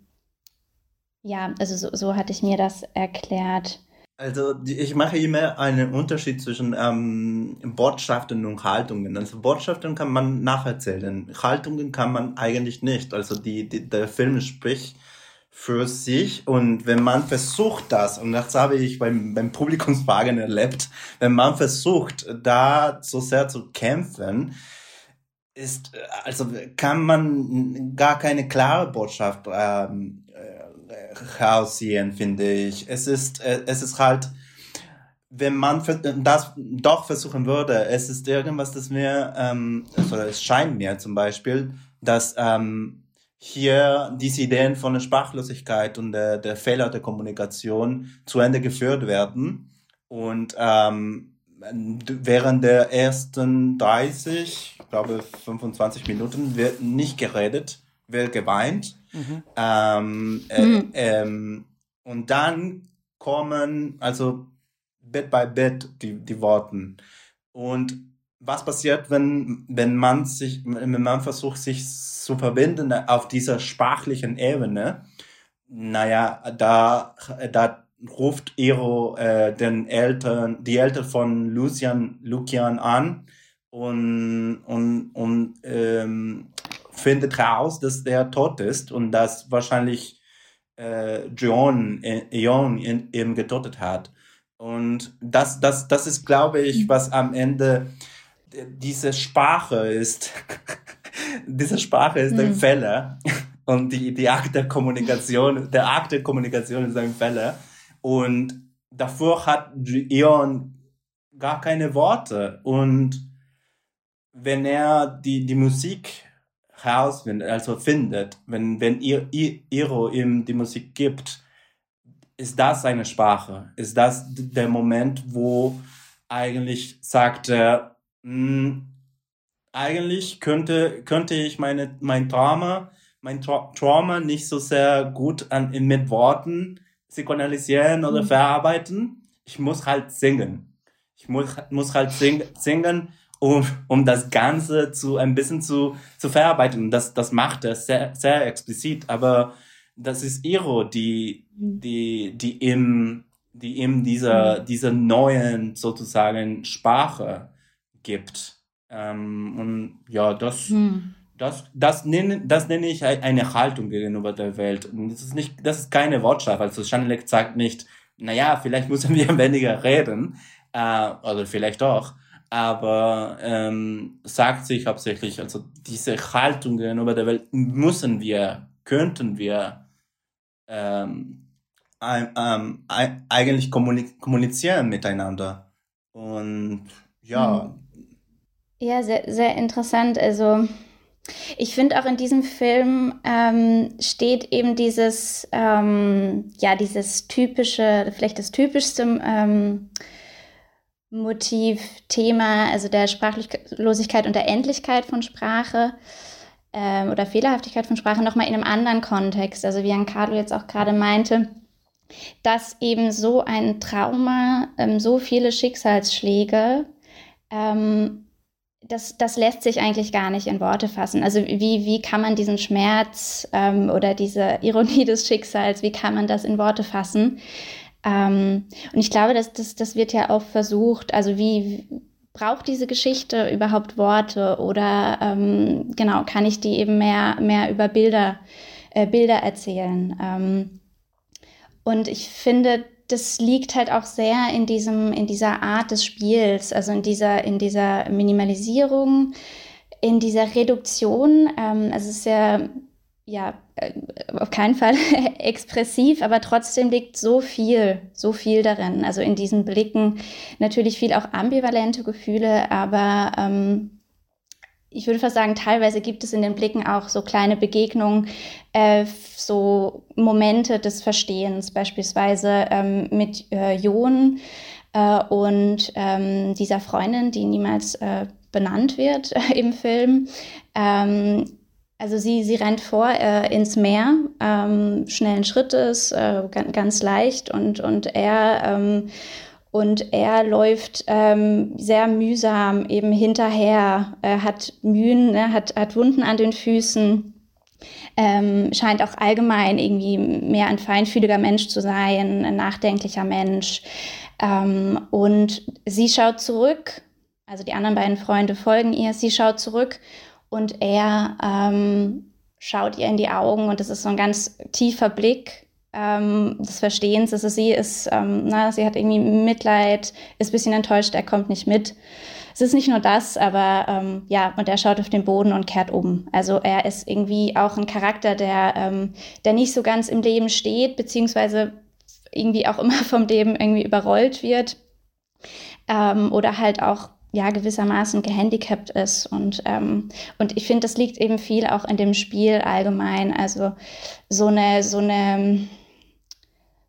ja, also so, so hatte ich mir das erklärt. Also ich mache immer einen Unterschied zwischen ähm, Botschaften und Haltungen. Also Botschaften kann man nacherzählen, Haltungen kann man eigentlich nicht. Also die, die der Film spricht für sich und wenn man versucht das, und das habe ich beim, beim Publikumsfragen erlebt, wenn man versucht, da so sehr zu kämpfen, ist, also kann man gar keine klare Botschaft ähm, äh, heraussehen, finde ich. Es ist, äh, es ist halt, wenn man das doch versuchen würde, es ist irgendwas, das mir, ähm, also es scheint mir zum Beispiel, dass ähm, hier diese Ideen von der Sprachlosigkeit und der, der Fehler der Kommunikation zu Ende geführt werden. Und ähm, während der ersten 30, ich glaube 25 Minuten wird nicht geredet, wird geweint. Mhm. Ähm, äh, mhm. ähm, und dann kommen also Bit by Bit die, die Worten. Und was passiert, wenn, wenn man sich, wenn man versucht, sich zu verbinden auf dieser sprachlichen Ebene? Naja, da, da ruft Ero äh, den Eltern, die Eltern von Lucian, Lucian an und, und, und ähm, findet heraus, dass der tot ist und dass wahrscheinlich äh, John, äh, Eon eben getötet hat. Und das, das, das ist, glaube ich, was am Ende diese Sprache ist, diese Sprache ist ein mhm. Fehler und die, die Akt der Kommunikation, der Akt der Kommunikation ist ein Fehler und davor hat Ion gar keine Worte und wenn er die, die Musik herausfindet, also findet, wenn, wenn ihr, Iro ihm die Musik gibt, ist das seine Sprache? Ist das der Moment, wo eigentlich sagt er, hm, eigentlich könnte, könnte ich meine, mein Trauma, mein Tra Trauma nicht so sehr gut an, mit Worten psychoanalysieren oder mhm. verarbeiten. Ich muss halt singen. Ich muss, muss halt sing, singen, um, um das Ganze zu, ein bisschen zu, zu verarbeiten. Das, das macht er sehr, sehr explizit, aber das ist Iro, die, mhm. die, die im, die in dieser, mhm. dieser neuen sozusagen Sprache gibt. Ähm, und ja, das, hm. das, das, nenne, das nenne ich eine Haltung gegenüber der Welt. Und das ist nicht, das ist keine Wortschaft. Also Schanelek sagt nicht, naja, vielleicht müssen wir weniger reden, äh, oder vielleicht auch, aber ähm, sagt sich hauptsächlich, also diese Haltung gegenüber der Welt müssen wir, könnten wir ähm, ähm, eigentlich kommunizieren miteinander. Und ja, hm. Ja, sehr, sehr interessant. Also ich finde auch in diesem Film ähm, steht eben dieses, ähm, ja, dieses typische, vielleicht das typischste ähm, Motiv, Thema, also der Sprachlosigkeit und der Endlichkeit von Sprache ähm, oder Fehlerhaftigkeit von Sprache nochmal in einem anderen Kontext. Also wie Carlo jetzt auch gerade meinte, dass eben so ein Trauma, ähm, so viele Schicksalsschläge ähm, das, das lässt sich eigentlich gar nicht in Worte fassen. Also wie, wie kann man diesen Schmerz ähm, oder diese Ironie des Schicksals, wie kann man das in Worte fassen? Ähm, und ich glaube, dass das, das wird ja auch versucht, also wie braucht diese Geschichte überhaupt Worte oder ähm, genau, kann ich die eben mehr, mehr über Bilder, äh, Bilder erzählen? Ähm, und ich finde, das liegt halt auch sehr in diesem, in dieser Art des Spiels, also in dieser, in dieser Minimalisierung, in dieser Reduktion. Ähm, also es ist ja, ja, äh, auf keinen Fall expressiv, aber trotzdem liegt so viel, so viel darin. Also in diesen Blicken natürlich viel auch ambivalente Gefühle, aber ähm, ich würde fast sagen, teilweise gibt es in den Blicken auch so kleine Begegnungen, äh, so Momente des Verstehens, beispielsweise ähm, mit äh, Jon äh, und ähm, dieser Freundin, die niemals äh, benannt wird im Film. Ähm, also sie, sie rennt vor äh, ins Meer, ähm, schnellen Schrittes, äh, ganz, ganz leicht und, und er ähm, und er läuft ähm, sehr mühsam eben hinterher, er hat Mühen, ne, hat, hat Wunden an den Füßen, ähm, scheint auch allgemein irgendwie mehr ein feinfühliger Mensch zu sein, ein nachdenklicher Mensch. Ähm, und sie schaut zurück, also die anderen beiden Freunde folgen ihr, sie schaut zurück und er ähm, schaut ihr in die Augen und das ist so ein ganz tiefer Blick ähm, des Verstehens. Also sie ist, ähm, na, sie hat irgendwie Mitleid, ist ein bisschen enttäuscht, er kommt nicht mit. Es ist nicht nur das, aber ähm, ja, und er schaut auf den Boden und kehrt um. Also er ist irgendwie auch ein Charakter, der, ähm, der nicht so ganz im Leben steht, beziehungsweise irgendwie auch immer vom Leben irgendwie überrollt wird. Ähm, oder halt auch ja gewissermaßen gehandicapt ist und ähm, und ich finde das liegt eben viel auch in dem Spiel allgemein also so eine so eine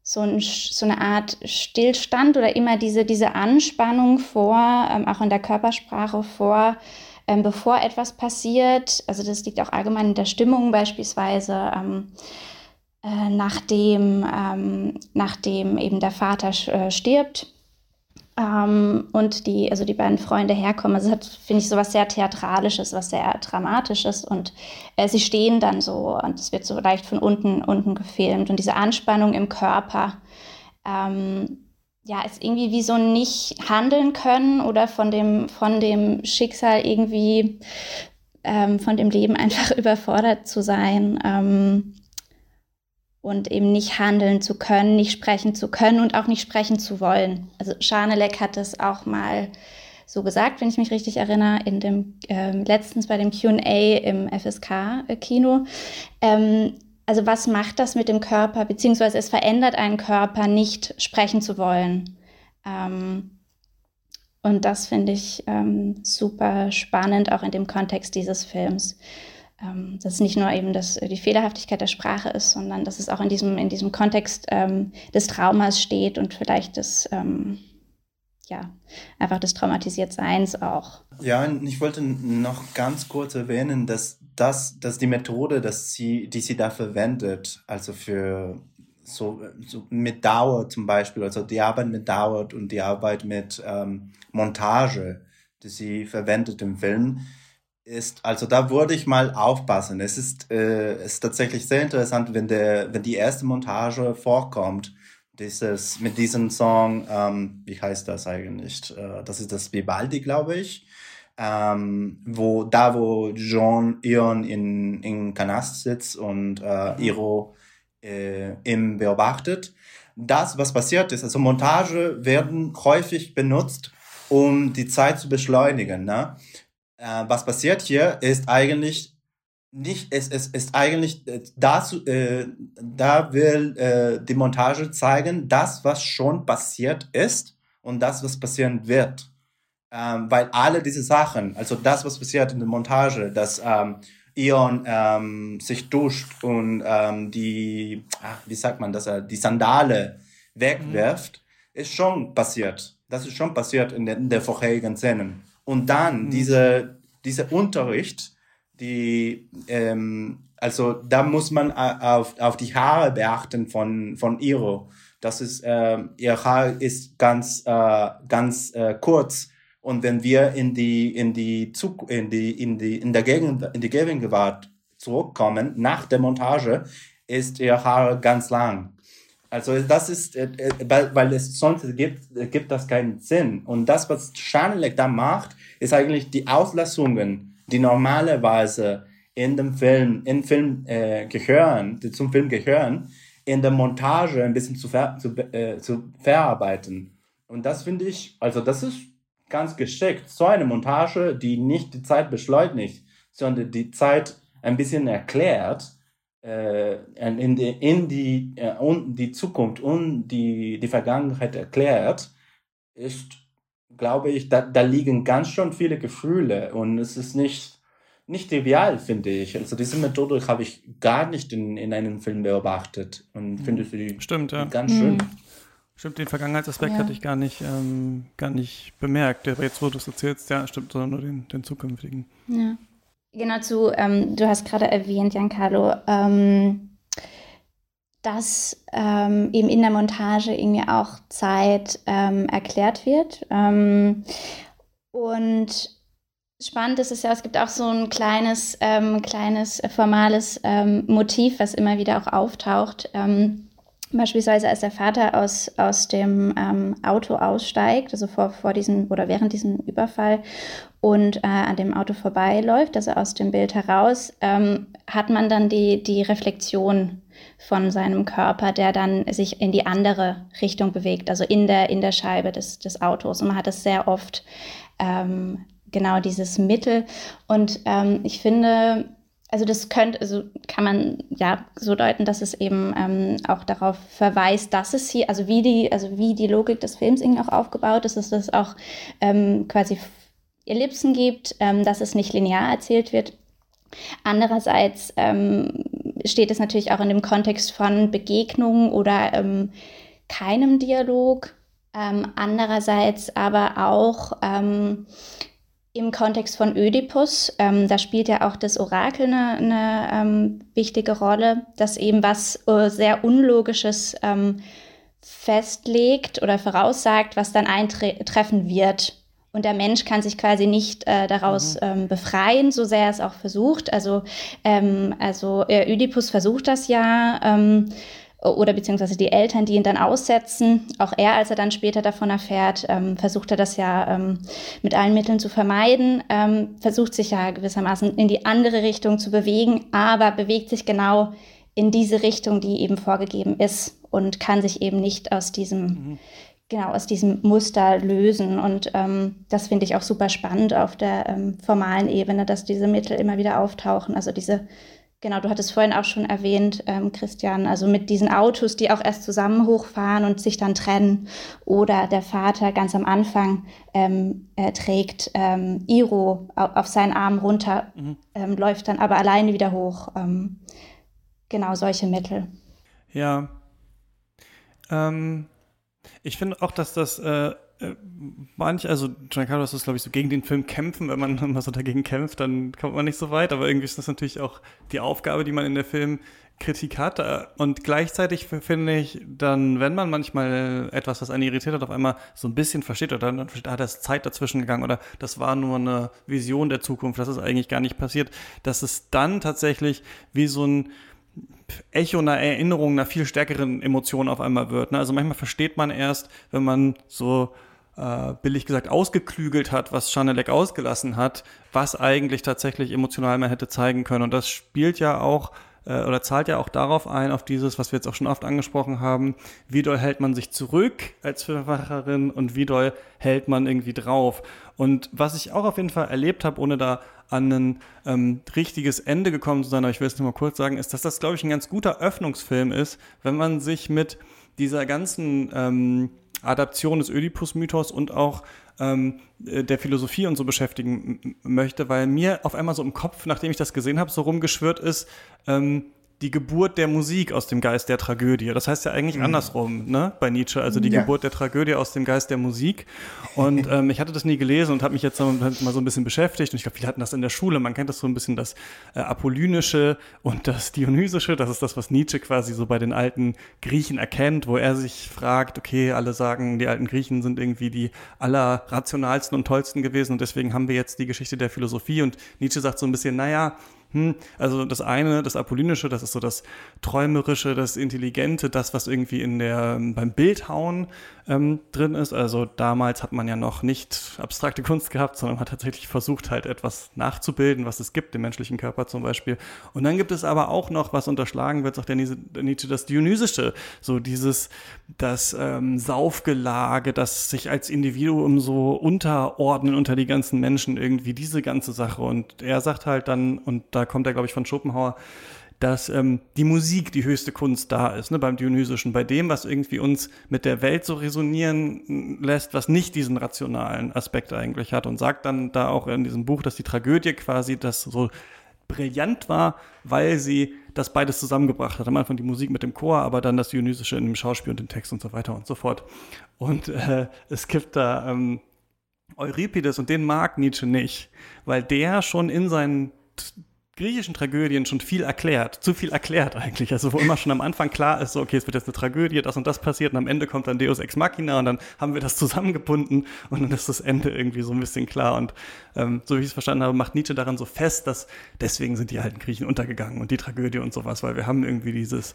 so, ein, so eine Art Stillstand oder immer diese diese Anspannung vor ähm, auch in der Körpersprache vor ähm, bevor etwas passiert. Also das liegt auch allgemein in der Stimmung beispielsweise ähm, äh, nachdem ähm, nachdem eben der Vater äh, stirbt ähm, und die, also die beiden Freunde herkommen. Also hat, finde ich, so was sehr Theatralisches, was sehr Dramatisches. Und äh, sie stehen dann so und es wird so leicht von unten, unten gefilmt. Und diese Anspannung im Körper, ähm, ja, ist irgendwie wie so nicht handeln können oder von dem, von dem Schicksal irgendwie, ähm, von dem Leben einfach überfordert zu sein. Ähm, und eben nicht handeln zu können, nicht sprechen zu können und auch nicht sprechen zu wollen. Also Schanelek hat es auch mal so gesagt, wenn ich mich richtig erinnere, in dem äh, letztens bei dem QA im FSK-Kino. Ähm, also was macht das mit dem Körper, beziehungsweise es verändert einen Körper, nicht sprechen zu wollen. Ähm, und das finde ich ähm, super spannend, auch in dem Kontext dieses Films ähm, dass es nicht nur eben das, die Fehlerhaftigkeit der Sprache ist, sondern dass es auch in diesem, in diesem Kontext ähm, des Traumas steht und vielleicht des, ähm, ja, einfach des Traumatisiertseins auch. Ja, ich wollte noch ganz kurz erwähnen, dass das, dass die Methode, dass sie, die sie da verwendet, also für so, so mit Dauer zum Beispiel, also die Arbeit mit Dauer und die Arbeit mit ähm, Montage, die sie verwendet im Film, ist, also da würde ich mal aufpassen. Es ist, äh, ist tatsächlich sehr interessant, wenn, der, wenn die erste Montage vorkommt, dieses, mit diesem Song, ähm, wie heißt das eigentlich? Äh, das ist das Vivaldi, glaube ich. Ähm, wo da wo John Ion in in Kanast sitzt und äh, mhm. Iro äh, im beobachtet. Das, was passiert ist, also Montage werden häufig benutzt, um die Zeit zu beschleunigen. Ne? Äh, was passiert hier, ist eigentlich nicht, es, es ist eigentlich äh, dazu, äh, da will äh, die Montage zeigen, das, was schon passiert ist und das, was passieren wird. Ähm, weil alle diese Sachen, also das, was passiert in der Montage, dass ähm, Ion ähm, sich duscht und ähm, die, ach, wie sagt man, dass er die Sandale wegwirft, mhm. ist schon passiert. Das ist schon passiert in, der, in der vorherigen Szenen. Und dann mhm. diese, dieser Unterricht, die, ähm, also da muss man auf, auf die Haare beachten von, von Iro. Das ist, äh, ihr Haar ist ganz, äh, ganz äh, kurz. Und wenn wir in die, in die, Zug, in die, in die, in der Gegend, in die Gegenwart zurückkommen, nach der Montage, ist ihr Haar ganz lang. Also das ist, äh, äh, weil, weil es sonst gibt, gibt das keinen Sinn. Und das, was Schanelek da macht, ist eigentlich die Auslassungen, die normalerweise in dem Film, in Film äh, gehören, die zum Film gehören, in der Montage ein bisschen zu, ver, zu, äh, zu verarbeiten. Und das finde ich, also das ist ganz geschickt. So eine Montage, die nicht die Zeit beschleunigt, sondern die Zeit ein bisschen erklärt, äh, in die, in die, äh, und die Zukunft und die, die Vergangenheit erklärt, ist, glaube ich, da, da liegen ganz schon viele Gefühle und es ist nicht, nicht trivial, finde ich. Also diese Methode habe ich gar nicht in, in einem Film beobachtet und finde sie Stimmt, ja. ganz schön. Mhm. Stimmt, den Vergangenheitsaspekt Ja. hatte ich gar nicht, ähm, gar nicht bemerkt. Aber jetzt, wo du es erzählst, ja, stimmt, sondern nur den, den zukünftigen. Ja. Genau zu, ähm, du hast gerade erwähnt, Giancarlo, ähm, dass ähm, eben in der Montage irgendwie auch Zeit ähm, erklärt wird. Ähm, und spannend ist es ja, es gibt auch so ein kleines, ähm, kleines äh, formales ähm, Motiv, was immer wieder auch auftaucht. Ähm, beispielsweise als der Vater aus, aus dem ähm, Auto aussteigt, also vor, vor diesem oder während diesem Überfall und äh, an dem Auto vorbeiläuft, also aus dem Bild heraus, ähm, hat man dann die, die Reflexion von seinem Körper, der dann sich in die andere Richtung bewegt, also in der, in der Scheibe des, des Autos. Und man hat das sehr oft, ähm, genau dieses Mittel. Und ähm, ich finde, also das könnte, also kann man ja so deuten, dass es eben ähm, auch darauf verweist, dass es hier, also wie die, also wie die Logik des Films irgendwie auch aufgebaut ist, dass es auch ähm, quasi Ellipsen gibt, ähm, dass es nicht linear erzählt wird. Andererseits ähm, steht es natürlich auch in dem Kontext von Begegnungen oder ähm, keinem Dialog. Ähm, andererseits aber auch im Kontext von Ödipus, ähm, da spielt ja auch das Orakel eine, eine ähm, wichtige Rolle, das eben was äh, sehr Unlogisches ähm, festlegt oder voraussagt, was dann eintreffen wird. Und der Mensch kann sich quasi nicht äh, daraus Mhm. ähm, befreien, so sehr er es auch versucht. Also, ähm, also äh, Ödipus versucht das ja, ähm, oder beziehungsweise die Eltern, die ihn dann aussetzen. Auch er, als er dann später davon erfährt, ähm, versucht er das ja ähm, mit allen Mitteln zu vermeiden, ähm, versucht sich ja gewissermaßen in die andere Richtung zu bewegen, aber bewegt sich genau in diese Richtung, die eben vorgegeben ist und kann sich eben nicht aus diesem, genau, aus diesem Muster lösen. Und ähm, das finde ich auch super spannend auf der ähm, formalen Ebene, dass diese Mittel immer wieder auftauchen. Also diese, genau, du hattest vorhin auch schon erwähnt, ähm, Christian, also mit diesen Autos, die auch erst zusammen hochfahren und sich dann trennen. Oder der Vater ganz am Anfang ähm, er trägt ähm, Iro auf, seinen Arm runter, ähm, läuft dann aber alleine wieder hoch. Ähm, genau solche Mittel. Ja. Ähm, ich finde auch, dass das äh, äh, manch, also Giancarlo ist glaube ich, so gegen den Film kämpfen. Wenn man immer so dagegen kämpft, dann kommt man nicht so weit. Aber irgendwie ist das natürlich auch die Aufgabe, die man in der Filmkritik hat. Äh, Und gleichzeitig finde ich, dann, wenn man manchmal etwas, was einen irritiert hat, auf einmal so ein bisschen versteht oder dann versteht, ah, da ist Zeit dazwischen gegangen oder das war nur eine Vision der Zukunft, das ist eigentlich gar nicht passiert, dass es dann tatsächlich wie so ein Echo einer Erinnerung, einer viel stärkeren Emotion auf einmal wird. Ne? Also manchmal versteht man erst, wenn man so äh, billig gesagt ausgeklügelt hat, was Chanelec ausgelassen hat, was eigentlich tatsächlich emotional man hätte zeigen können. Und das spielt ja auch äh, oder zahlt ja auch darauf ein, auf dieses, was wir jetzt auch schon oft angesprochen haben, wie doll hält man sich zurück als Filmemacherin und wie doll hält man irgendwie drauf. Und was ich auch auf jeden Fall erlebt habe, ohne da an ein ähm, richtiges Ende gekommen zu sein, aber ich will es nur mal kurz sagen, ist, dass das, glaube ich, ein ganz guter Öffnungsfilm ist, wenn man sich mit dieser ganzen ähm, Adaption des Ödipus-Mythos und auch ähm, äh, der Philosophie und so beschäftigen möchte, weil mir auf einmal so im Kopf, nachdem ich das gesehen habe, so rumgeschwirrt ist, ähm, die Geburt der Musik aus dem Geist der Tragödie. Das heißt ja eigentlich andersrum, ne, bei Nietzsche. Also die Ja. Geburt der Tragödie aus dem Geist der Musik. Und ähm, ich hatte das nie gelesen und habe mich jetzt mal so ein bisschen beschäftigt. Und ich glaube, viele hatten das in der Schule. Man kennt das so ein bisschen, das äh, Apollynische und das Dionysische. Das ist das, was Nietzsche quasi so bei den alten Griechen erkennt, wo er sich fragt, okay, alle sagen, die alten Griechen sind irgendwie die allerrationalsten und tollsten gewesen und deswegen haben wir jetzt die Geschichte der Philosophie. Und Nietzsche sagt so ein bisschen, naja, hm, also das eine, das Apollinische, das ist so das Träumerische, das Intelligente, das, was irgendwie in der, beim Bildhauen ähm, drin ist. Also damals hat man ja noch nicht abstrakte Kunst gehabt, sondern hat tatsächlich versucht, halt etwas nachzubilden, was es gibt, im menschlichen Körper zum Beispiel. Und dann gibt es aber auch noch, was unterschlagen wird, sagt der Nietzsche, das Dionysische, so dieses, das ähm, Saufgelage, das sich als Individuum so unterordnen unter die ganzen Menschen, irgendwie diese ganze Sache. Und er sagt halt dann, und da kommt er, glaube ich, von Schopenhauer, dass ähm, die Musik die höchste Kunst da ist, ne, beim Dionysischen, bei dem, was irgendwie uns mit der Welt so resonieren lässt, was nicht diesen rationalen Aspekt eigentlich hat und sagt dann da auch in diesem Buch, dass die Tragödie quasi das so brillant war, weil sie das beides zusammengebracht hat. Am Anfang die Musik mit dem Chor, aber dann das Dionysische in dem Schauspiel und dem Text und so weiter und so fort. Und äh, es gibt da ähm, Euripides und den mag Nietzsche nicht, weil der schon in seinen griechischen Tragödien schon viel erklärt, zu viel erklärt eigentlich. Also wo immer schon am Anfang klar ist, so okay, es wird jetzt eine Tragödie, das und das passiert und am Ende kommt dann Deus Ex Machina und dann haben wir das zusammengebunden und dann ist das Ende irgendwie so ein bisschen klar. Und ähm, so wie ich es verstanden habe, macht Nietzsche daran so fest, dass deswegen sind die alten Griechen untergegangen und die Tragödie und sowas, weil wir haben irgendwie dieses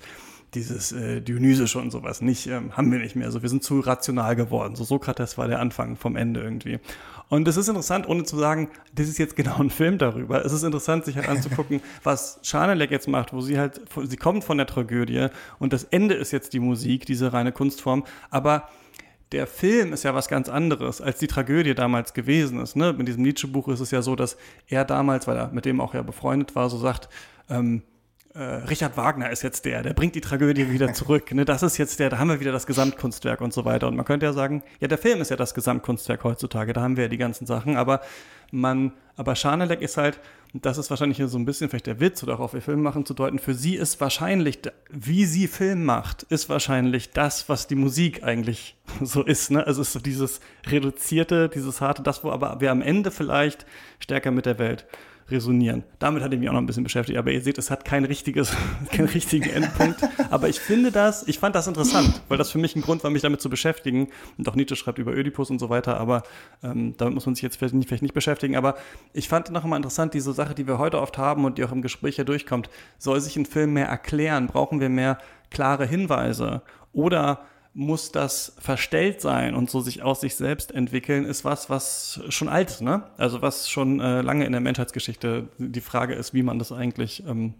dieses äh, Dionysische und sowas nicht, ähm, haben wir nicht mehr. So, wir sind zu rational geworden. So Sokrates war der Anfang vom Ende irgendwie. Und es ist interessant, ohne zu sagen, das ist jetzt genau ein Film darüber. Es ist interessant, sich halt anzugucken, was Schanelek jetzt macht, wo sie halt, sie kommt von der Tragödie und das Ende ist jetzt die Musik, diese reine Kunstform. Aber der Film ist ja was ganz anderes, als die Tragödie damals gewesen ist. Ne? Mit diesem Nietzsche-Buch ist es ja so, dass er damals, weil er mit dem auch ja befreundet war, so sagt, ähm, äh, Richard Wagner ist jetzt der, der bringt die Tragödie wieder zurück. Ne? Das ist jetzt der, da haben wir wieder das Gesamtkunstwerk und so weiter. Und man könnte ja sagen, ja, der Film ist ja das Gesamtkunstwerk heutzutage, da haben wir ja die ganzen Sachen, aber man, aber Schanelek ist halt, und das ist wahrscheinlich so ein bisschen vielleicht der Witz oder auch auf ihr Film machen zu deuten, für sie ist wahrscheinlich, wie sie Film macht, ist wahrscheinlich das, was die Musik eigentlich so ist. Ne? Also es ist so dieses reduzierte, dieses harte, das, wo aber wir am Ende vielleicht stärker mit der Welt resonieren. Damit hatte ich mich auch noch ein bisschen beschäftigt, aber ihr seht, es hat kein richtiges, keinen richtigen Endpunkt. Aber ich finde das, ich fand das interessant, weil das für mich ein Grund war, mich damit zu beschäftigen. Und auch Nietzsche schreibt über Ödipus und so weiter, aber ähm, damit muss man sich jetzt vielleicht nicht, vielleicht nicht beschäftigen. Aber ich fand noch einmal interessant, diese Sache, die wir heute oft haben und die auch im Gespräch ja durchkommt. Soll sich ein Film mehr erklären? Brauchen wir mehr klare Hinweise? Oder muss das verstellt sein und so sich aus sich selbst entwickeln, ist was, was schon alt ist, ne? Also was schon äh, lange in der Menschheitsgeschichte die Frage ist, wie man das eigentlich, ähm,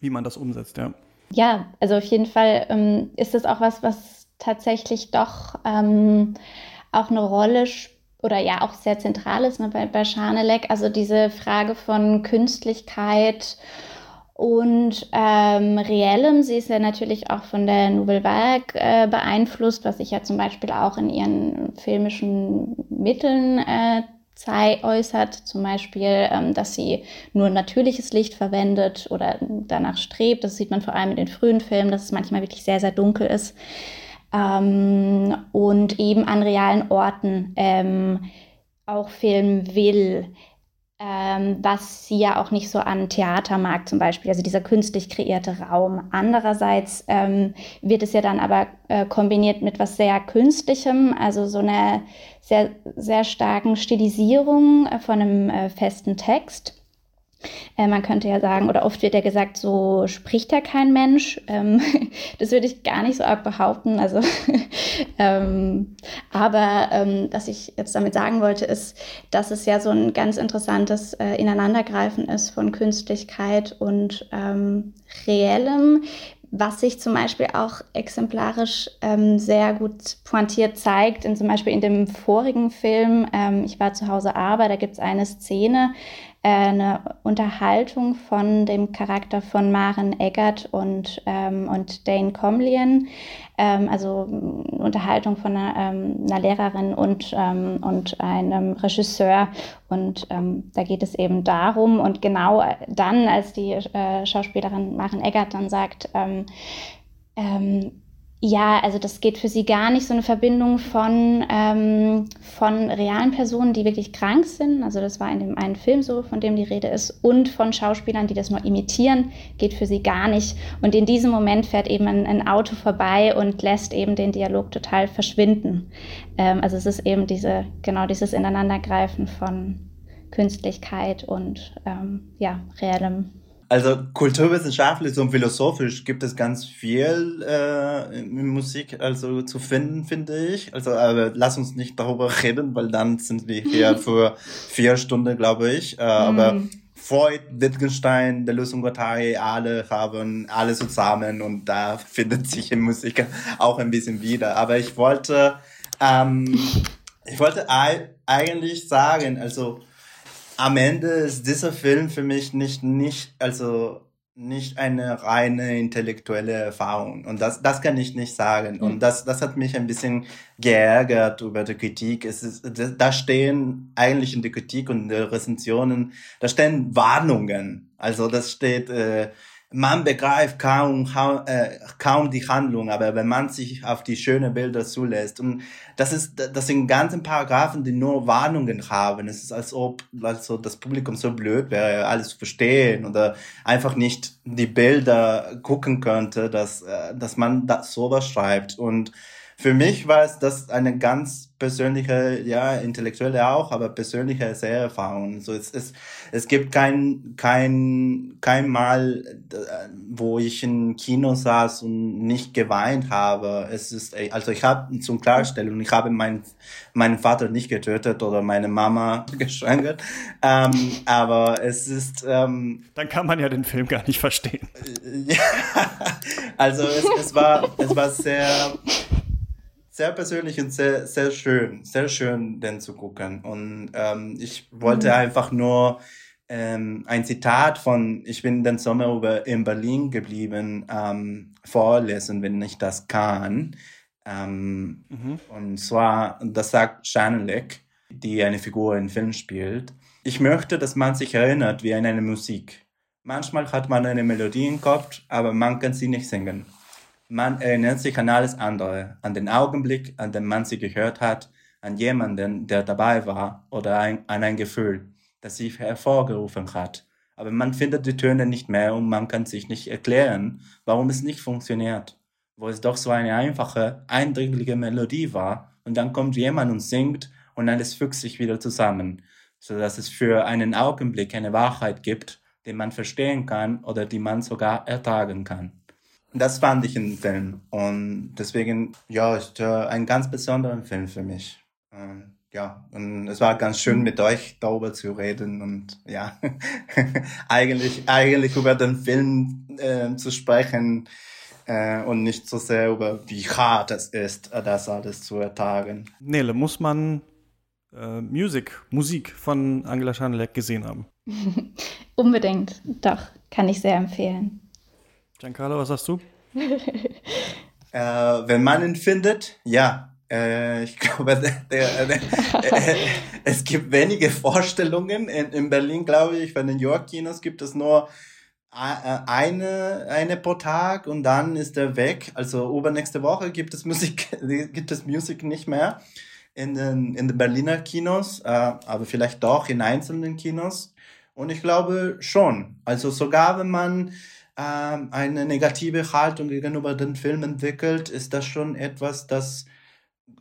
wie man das umsetzt, ja. Ja, also auf jeden Fall ähm, ist das auch was, was tatsächlich doch ähm, auch eine Rolle oder ja auch sehr zentral ist ne, bei, bei Schanelek, also diese Frage von Künstlichkeit und ähm, Reellem. Sie ist ja natürlich auch von der Nouvelle Vague äh, beeinflusst, was sich ja zum Beispiel auch in ihren filmischen Mitteln äh, äußert, zum Beispiel, ähm, dass sie nur natürliches Licht verwendet oder danach strebt. Das sieht man vor allem in den frühen Filmen, dass es manchmal wirklich sehr, sehr dunkel ist. Ähm, und eben an realen Orten ähm, auch filmen will ähm, was sie ja auch nicht so an Theater mag zum Beispiel, also dieser künstlich kreierte Raum. Andererseits ähm, wird es ja dann aber äh, kombiniert mit was sehr Künstlichem, also so einer sehr, sehr starken Stilisierung äh, von einem äh, festen Text. Äh, man könnte ja sagen, oder oft wird ja gesagt, so spricht ja kein Mensch. Ähm, das würde ich gar nicht so arg behaupten. Also, ähm, aber ähm, was ich jetzt damit sagen wollte, ist, dass es ja so ein ganz interessantes äh, Ineinandergreifen ist von Künstlichkeit und ähm, Reellem, was sich zum Beispiel auch exemplarisch ähm, sehr gut pointiert zeigt, in, zum Beispiel in dem vorigen Film, ähm, Ich war zu Hause aber, da gibt es eine Szene, eine Unterhaltung von dem Charakter von Maren Eggert und, ähm, und Dane Comlian, ähm, also eine Unterhaltung von einer, ähm, einer Lehrerin und, ähm, und einem Regisseur. Und ähm, da geht es eben darum, und genau dann, als die äh, Schauspielerin Maren Eggert dann sagt, ähm, ja, also das geht für sie gar nicht so eine Verbindung von, ähm, von realen Personen, die wirklich krank sind. Also das war in dem einen Film so, von dem die Rede ist, und von Schauspielern, die das nur imitieren, geht für sie gar nicht. Und in diesem Moment fährt eben ein, ein Auto vorbei und lässt eben den Dialog total verschwinden. Ähm, also es ist eben diese, genau dieses Ineinandergreifen von Künstlichkeit und ähm, ja, reellem also kulturwissenschaftlich und philosophisch gibt es ganz viel äh, in Musik also zu finden, finde ich. Also aber lass uns nicht darüber reden, weil dann sind wir hier für vier Stunden, glaube ich. Äh, mm. Aber Freud, Wittgenstein, Deleuze und Guattari, alle haben alle zusammen und da findet sich in Musik auch ein bisschen wieder. Aber ich wollte, ähm, ich wollte eigentlich sagen, also am Ende ist dieser Film für mich nicht, nicht, also nicht eine reine intellektuelle Erfahrung. Und das, das kann ich nicht sagen. Und das, das hat mich ein bisschen geärgert über die Kritik. Es ist, da stehen eigentlich in der Kritik und in den Rezensionen, da stehen Warnungen. Also das steht, äh, man begreift kaum, äh, kaum die Handlung, aber wenn man sich auf die schönen Bilder zulässt und das ist, das sind ganzen Paragraphen, die nur Warnungen haben. Es ist als ob also das Publikum so blöd wäre, alles zu verstehen oder einfach nicht die Bilder gucken könnte, dass, äh, dass man das sowas schreibt und für mich war es das eine ganz persönliche, ja, intellektuelle auch, aber persönliche Seherfahrung. So, es, es, es gibt kein, kein, kein Mal, wo ich im Kino saß und nicht geweint habe. Es ist, also ich habe zum Klarstellen, ich habe meinen, meinen Vater nicht getötet oder meine Mama geschwängert, ähm, aber es ist, ähm, Dann kann man ja den Film gar nicht verstehen. ja, also es, es war, es war sehr, sehr persönlich und sehr, sehr schön, sehr schön, den zu gucken. Und ähm, ich wollte mhm. einfach nur ähm, ein Zitat von Ich bin den Sommer über in Berlin geblieben ähm, vorlesen, wenn ich das kann. Ähm, mhm. Und zwar, das sagt Shanelek, die eine Figur im Film spielt. Ich möchte, dass man sich erinnert wie an eine Musik. Manchmal hat man eine Melodie im Kopf, aber man kann sie nicht singen. Man erinnert sich an alles andere, an den Augenblick, an den man sie gehört hat, an jemanden, der dabei war oder ein, an ein Gefühl, das sie hervorgerufen hat. Aber man findet die Töne nicht mehr und man kann sich nicht erklären, warum es nicht funktioniert. Wo es doch so eine einfache, eindringliche Melodie war und dann kommt jemand und singt und alles fügt sich wieder zusammen, so dass es für einen Augenblick eine Wahrheit gibt, die man verstehen kann oder die man sogar ertragen kann. Das fand ich im Film. Und deswegen, ja, ist äh, ein ganz besonderer Film für mich. Ja, und es war ganz schön mit euch darüber zu reden und ja, eigentlich, eigentlich über den Film äh, zu sprechen äh, und nicht so sehr über wie hart es ist, das alles zu ertragen. Nele, muss man äh, Music, Musik von Angela Schanelek gesehen haben? Unbedingt, doch, kann ich sehr empfehlen. Giancarlo, was sagst du? äh, wenn man ihn findet, ja. Äh, ich glaube, der, der, der, äh, es gibt wenige Vorstellungen. In, in Berlin, glaube ich, bei den York-Kinos gibt es nur äh, eine, eine pro Tag und dann ist er weg. Also übernächste Woche gibt es Musik, gibt es Musik nicht mehr in den, in den Berliner Kinos, äh, aber vielleicht doch in einzelnen Kinos. Und ich glaube schon. Also sogar wenn man eine negative Haltung gegenüber den Film entwickelt, ist das schon etwas, das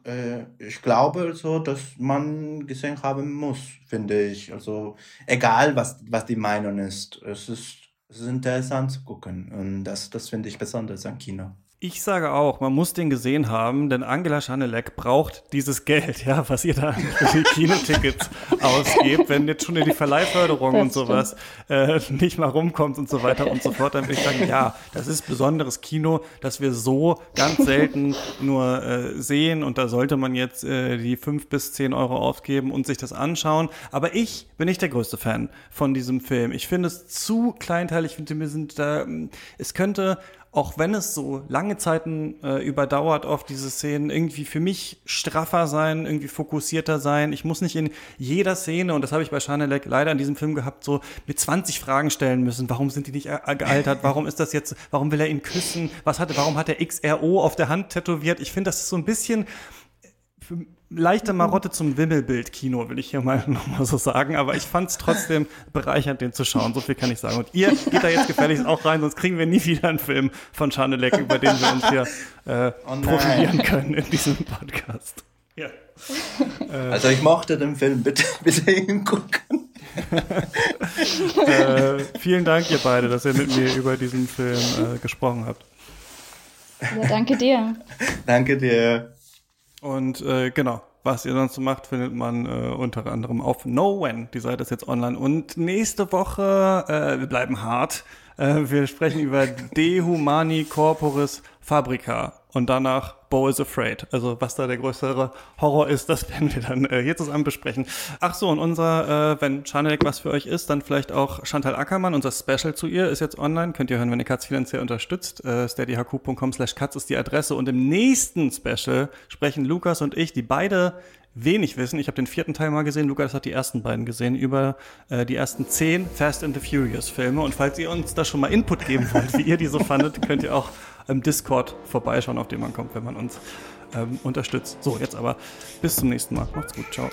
äh, ich glaube, so, dass man gesehen haben muss, finde ich. Also egal, was, was die Meinung ist, es ist, es ist interessant zu gucken und das, das finde ich besonders am Kino. Ich sage auch, man muss den gesehen haben, denn Angela Schanelek braucht dieses Geld, ja, was ihr da für die Kinotickets ausgebt. Wenn jetzt schon in die Verleihförderung das und sowas äh, nicht mal rumkommt und so weiter und so fort, dann würde ich sagen, ja, das ist besonderes Kino, das wir so ganz selten nur äh, sehen und da sollte man jetzt äh, die fünf bis zehn Euro ausgeben und sich das anschauen. Aber ich bin nicht der größte Fan von diesem Film. Ich finde es zu kleinteilig, ich finde, wir sind da, es könnte auch wenn es so lange Zeiten äh, überdauert, oft diese Szenen irgendwie für mich straffer sein, irgendwie fokussierter sein. Ich muss nicht in jeder Szene, und das habe ich bei Chanelek leider in diesem Film gehabt, so mit 20 Fragen stellen müssen. Warum sind die nicht gealtert? Warum ist das jetzt, warum will er ihn küssen? Was hatte, warum hat er XRO auf der Hand tätowiert? Ich finde, das ist so ein bisschen, leichte Marotte zum Wimmelbild-Kino, will ich hier mal nochmal so sagen. Aber ich fand es trotzdem bereichernd, den zu schauen. So viel kann ich sagen. Und ihr geht da jetzt gefälligst auch rein, sonst kriegen wir nie wieder einen Film von Schanelek, über den wir uns hier äh, oh profilieren können in diesem Podcast. Ja. also ich mochte den Film, bitte, bitte hingucken. äh, vielen Dank, ihr beide, dass ihr mit mir über diesen Film äh, gesprochen habt. Ja, danke dir. danke dir. Und äh, genau, was ihr sonst so macht, findet man äh, unter anderem auf NoWhen. Die Seite ist jetzt online. Und nächste Woche, äh, wir bleiben hart. Äh, wir sprechen über De Humani Corporis Fabrica. Und danach Bo is Afraid. Also was da der größere Horror ist, das werden wir dann äh, hier zusammen besprechen. Ach so, und unser, äh, wenn Chanelek was für euch ist, dann vielleicht auch Chantal Ackermann, unser Special zu ihr, ist jetzt online. Könnt ihr hören, wenn ihr Katz finanziell unterstützt. Äh, steadyhq.com slash katz ist die Adresse. Und im nächsten Special sprechen Lukas und ich, die beide wenig wissen. Ich habe den vierten Teil mal gesehen, Lukas hat die ersten beiden gesehen, über äh, die ersten zehn Fast and the Furious Filme. Und falls ihr uns da schon mal Input geben wollt, wie ihr die so fandet, könnt ihr auch im Discord vorbeischauen, auf den man kommt, wenn man uns ähm, unterstützt. So, jetzt aber bis zum nächsten Mal. Macht's gut. Ciao.